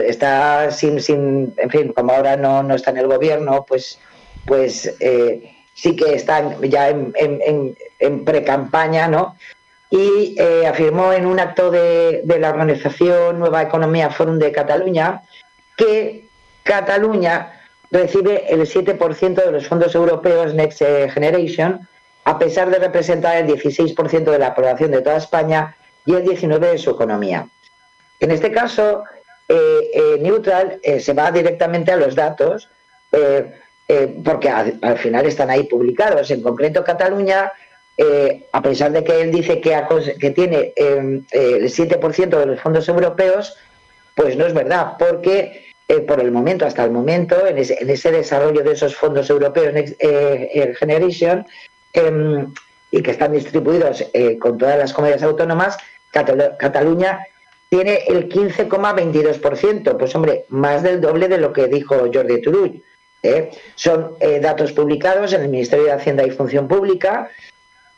está sin, sin, en fin, como ahora no, no está en el gobierno, pues, pues eh, sí que está ya en, en, en pre-campaña, ¿no? Y eh, afirmó en un acto de, de la organización Nueva Economía Forum de Cataluña que Cataluña recibe el 7% de los fondos europeos Next Generation, a pesar de representar el 16% de la población de toda España y el 19% de su economía. En este caso, Neutral eh, se va directamente a los datos, porque al, final están ahí publicados. En concreto, Cataluña, a pesar de que él dice que, tiene el 7% de los fondos europeos, pues no es verdad, porque eh, por el momento, hasta el momento, en ese, desarrollo de esos fondos europeos eh, Generation, em, y que están distribuidos eh, con todas las comunidades autónomas, Cataluña tiene el 15,22%, pues hombre, más del doble de lo que dijo Jordi Turull. Son datos publicados en el Ministerio de Hacienda y Función Pública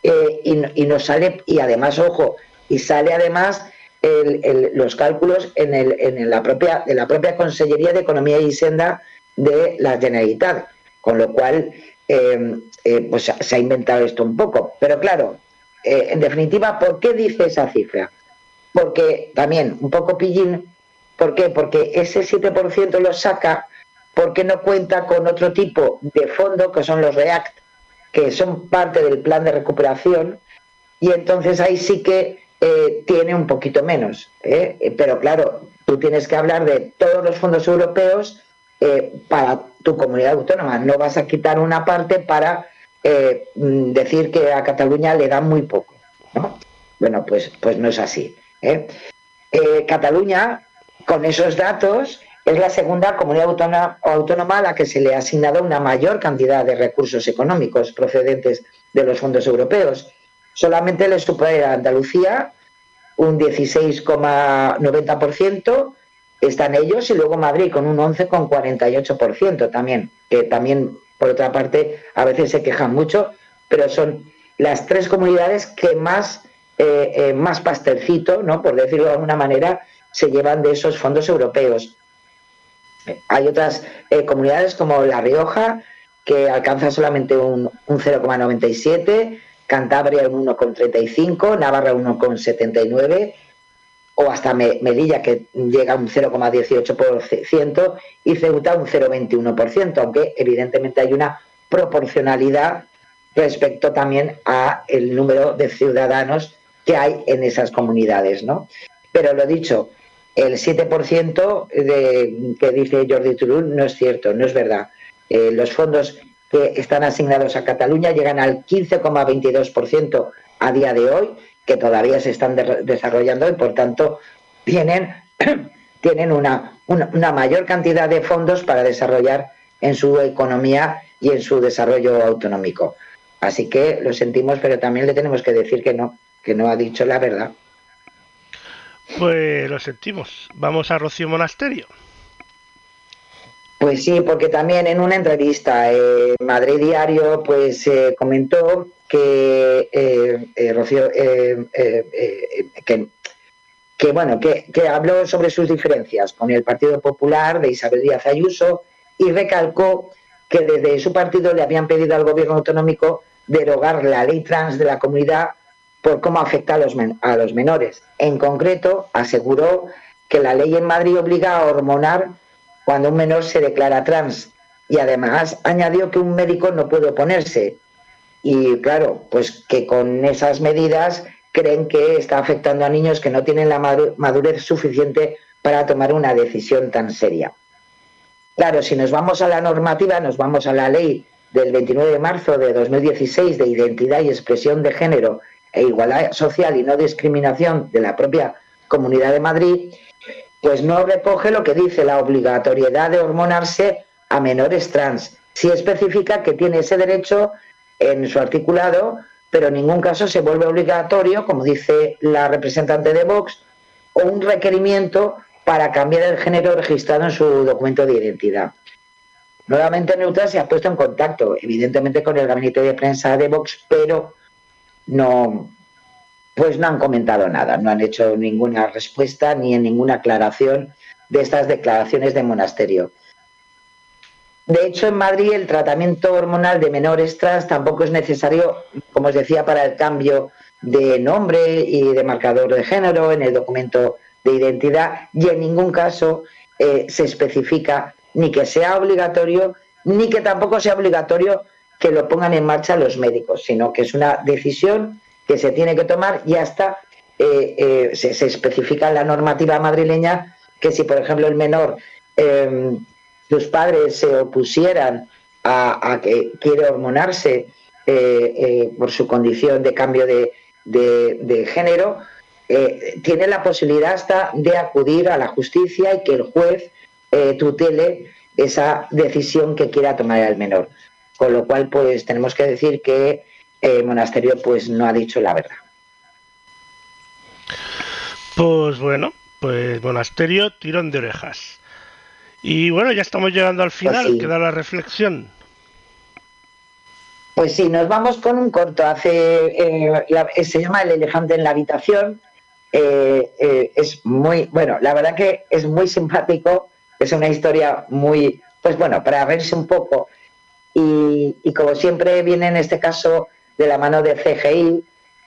y, y nos sale, y además, ojo, y sale además los cálculos en, el, en la propia, de la propia Consellería de Economía y Senda de la Generalitat, con lo cual eh, eh, pues se ha inventado esto un poco. Pero claro, eh, en definitiva, ¿por qué dice esa cifra? Porque también, un poco pillín, ¿por qué? Porque ese 7% lo saca porque no cuenta con otro tipo de fondo, que son los REACT, que son parte del plan de recuperación, y entonces ahí sí que eh, tiene un poquito menos. ¿eh? Eh, pero claro, tú tienes que hablar de todos los fondos europeos para tu comunidad autónoma. No vas a quitar una parte para mm, decir que a Cataluña le dan muy poco. Bueno, pues, pues no es así. Cataluña, con esos datos, es la segunda comunidad autónoma, autónoma a la que se le ha asignado una mayor cantidad de recursos económicos procedentes de los fondos europeos. Solamente le supera a Andalucía un 16,90%, están ellos, y luego Madrid con un 11,48% también, que también, por otra parte, a veces se quejan mucho, pero son las tres comunidades que más, eh, eh, más pastelcito, ¿no? por decirlo de alguna manera, se llevan de esos fondos europeos. Hay otras eh, comunidades como La Rioja, que alcanza solamente un, un 0,97, Cantabria un 1,35, Navarra un 1,79 o hasta Melilla que llega a un 0,18% y Ceuta un 0,21%, aunque evidentemente hay una proporcionalidad respecto también a el número de ciudadanos que hay en esas comunidades, ¿no? Pero lo dicho, el 7% de, que dice Jordi Turul no es cierto, no es verdad. Eh, los fondos que están asignados a Cataluña llegan al 15,22% a día de hoy, que todavía se están desarrollando y por tanto tienen, tienen una, una mayor cantidad de fondos para desarrollar en su economía y en su desarrollo autonómico. Así que lo sentimos, pero también le tenemos que decir que no, que no ha dicho la verdad. Pues lo sentimos. Vamos a Rocío Monasterio. Pues sí, porque también en una entrevista en Madrid Diario pues eh, comentó que eh, eh, Rocío que, que, bueno que, que, habló sobre sus diferencias con el Partido Popular de Isabel Díaz Ayuso y recalcó que desde su partido le habían pedido al gobierno autonómico derogar la ley trans de la comunidad por cómo afecta a los, a los menores. En concreto, aseguró que la ley en Madrid obliga a hormonar cuando un menor se declara trans y además añadió que un médico no puede oponerse. Y claro, pues que con esas medidas creen que está afectando a niños que no tienen la madurez suficiente para tomar una decisión tan seria. Claro, si nos vamos a la normativa, nos vamos a la ley del 29 de marzo de 2016 de identidad y expresión de género e igualdad social y no discriminación de la propia Comunidad de Madrid, pues no recoge lo que dice la obligatoriedad de hormonarse a menores trans. Sí especifica que tiene ese derecho en su articulado, pero en ningún caso se vuelve obligatorio, como dice la representante de Vox, o un requerimiento para cambiar el género registrado en su documento de identidad. Nuevamente Neutra se ha puesto en contacto, evidentemente, con el gabinete de prensa de Vox, pero no, pues no han comentado nada, no han hecho ninguna respuesta ni ninguna aclaración de estas declaraciones de monasterio. De hecho, en Madrid el tratamiento hormonal de menores trans tampoco es necesario, como os decía, para el cambio de nombre y de marcador de género en el documento de identidad y en ningún caso eh, se especifica ni que sea obligatorio, ni que tampoco sea obligatorio que lo pongan en marcha los médicos, sino que es una decisión que se tiene que tomar y hasta eh, eh, se, especifica en la normativa madrileña que si, por ejemplo, el menor, em, sus padres se opusieran a, que quiere hormonarse eh, por su condición de cambio de, de género, tiene la posibilidad hasta de acudir a la justicia y que el juez tutele esa decisión que quiera tomar el menor. Con lo cual, pues tenemos que decir que el eh, monasterio pues no ha dicho la verdad. Pues bueno, pues monasterio, tirón de orejas. Y bueno, ya estamos llegando al pues final, queda la reflexión. Pues sí, nos vamos con un corto. Hace, eh, se llama El elefante en la habitación. Eh, es muy, bueno, la verdad que es muy simpático. Es una historia muy, pues bueno, para verse un poco y, como siempre viene en este caso de la mano de CGI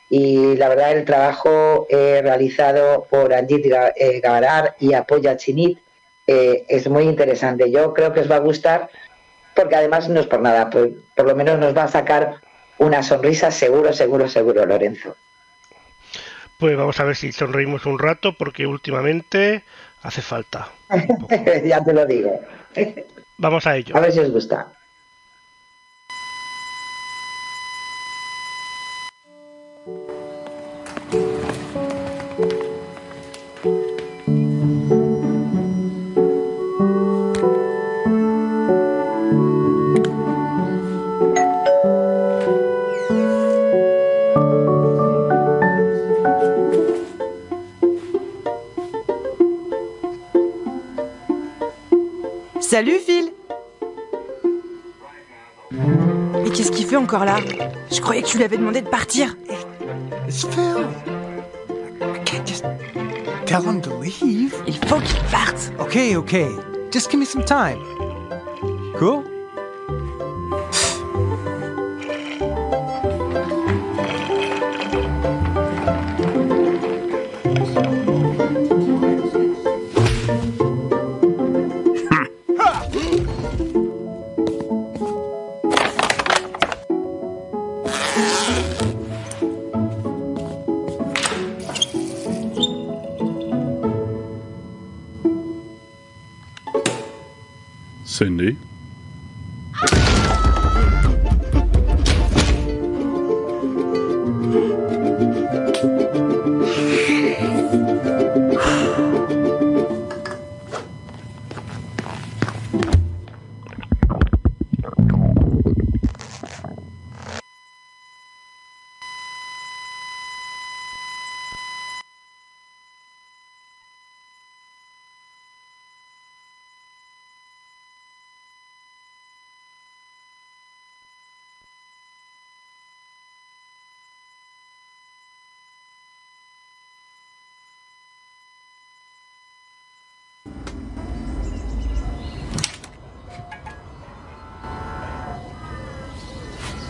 y la verdad el trabajo eh, realizado por Anjit eh, Gavar y Apoya Chinit eh, es muy interesante. Yo creo que os va a gustar porque además no es por nada, por, por lo menos nos va a sacar una sonrisa seguro, seguro, seguro, Lorenzo. Pues vamos a ver si sonreímos un rato porque últimamente hace falta. ya te lo digo. Vamos a ello. A ver si os gusta. Fait encore là Je croyais que tu lui avais demandé de partir. Phil. I can't just tell him to leave. Il faut qu'il parte. Okay, okay. Just give me some time. Cool?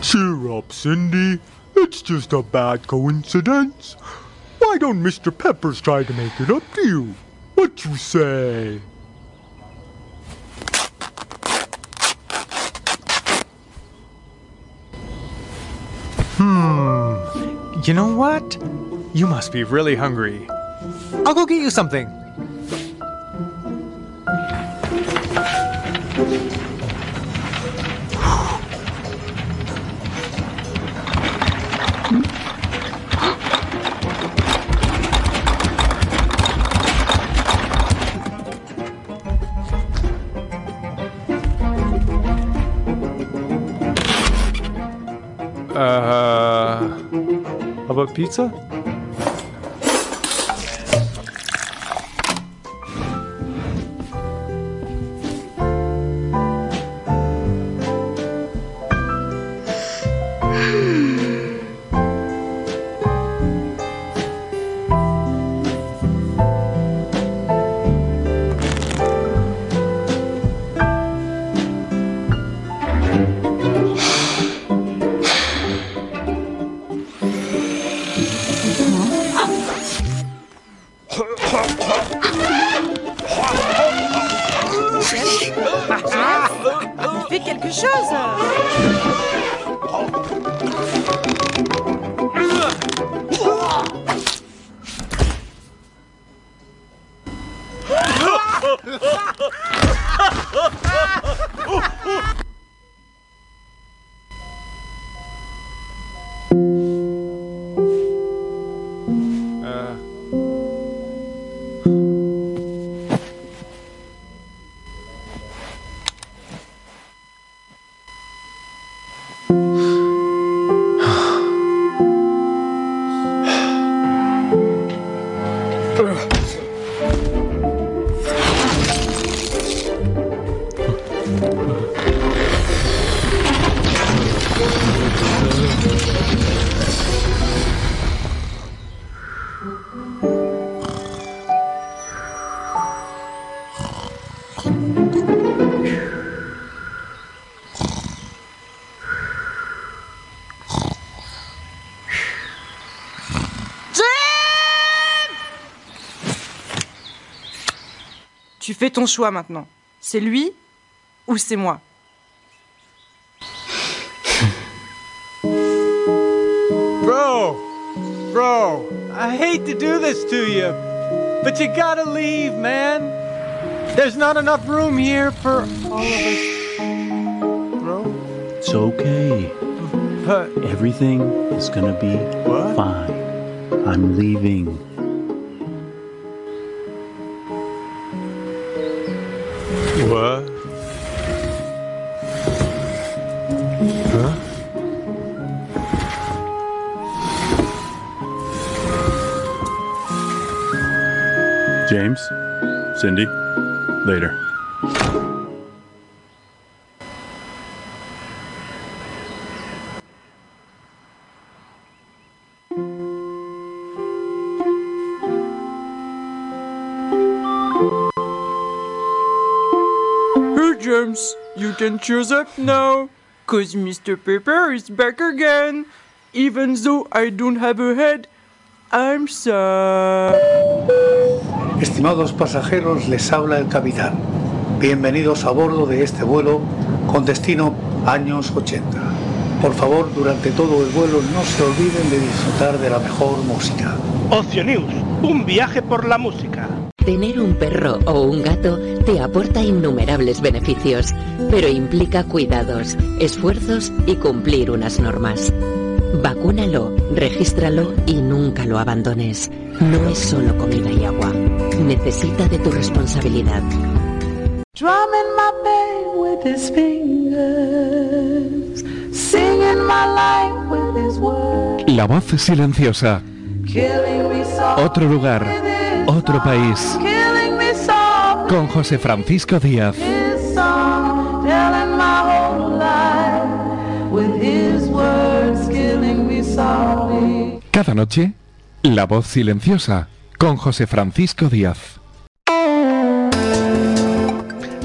Cheer up, Cindy. It's just a bad coincidence. Why don't Mr. Peppers try to make it up to you? What you say? Hmm. You know what? You must be really hungry. I'll go get you something. девица Tu fais ton choix maintenant. C'est lui ou c'est moi Bro! Bro! I hate to do this to you, but you gotta leave, man. There's not enough room here for all of us. Bro? It's okay. But Everything is gonna be What? fine. I'm leaving. Cindy? Later. You can choose up now, cause Mr. Pepper is back again. Even though I don't have a head, I'm sad. Estimados pasajeros, les habla el capitán. Bienvenidos a bordo de este vuelo con destino años 80. Por favor, durante todo el vuelo no se olviden de disfrutar de la mejor música. Ocio News, un viaje por la música. Tener un perro o un gato te aporta innumerables beneficios, pero implica cuidados, esfuerzos y cumplir unas normas. Vacúnalo, regístralo y nunca lo abandones. No es solo comida y agua. Necesita de tu responsabilidad. Drumming my pain with his fingers, singing my life with his words, La voz silenciosa. Otro lugar, otro país. Con José Francisco Díaz. Cada noche, La voz silenciosa. Con José Francisco Díaz.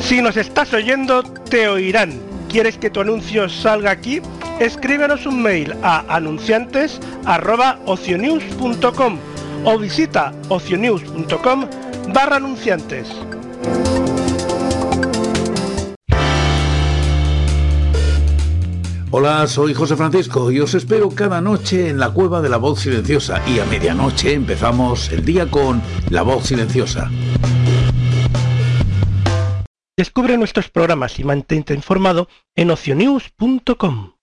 Si nos estás oyendo, te oirán. ¿Quieres que tu anuncio salga aquí? Escríbenos un mail a anunciantes.ocionews.com o visita ocionews.com barra anunciantes. Hola, soy José Francisco y os espero cada noche en la cueva de la voz silenciosa y a medianoche empezamos el día con la voz silenciosa. Descubre nuestros programas y mantente informado en ocionews.com.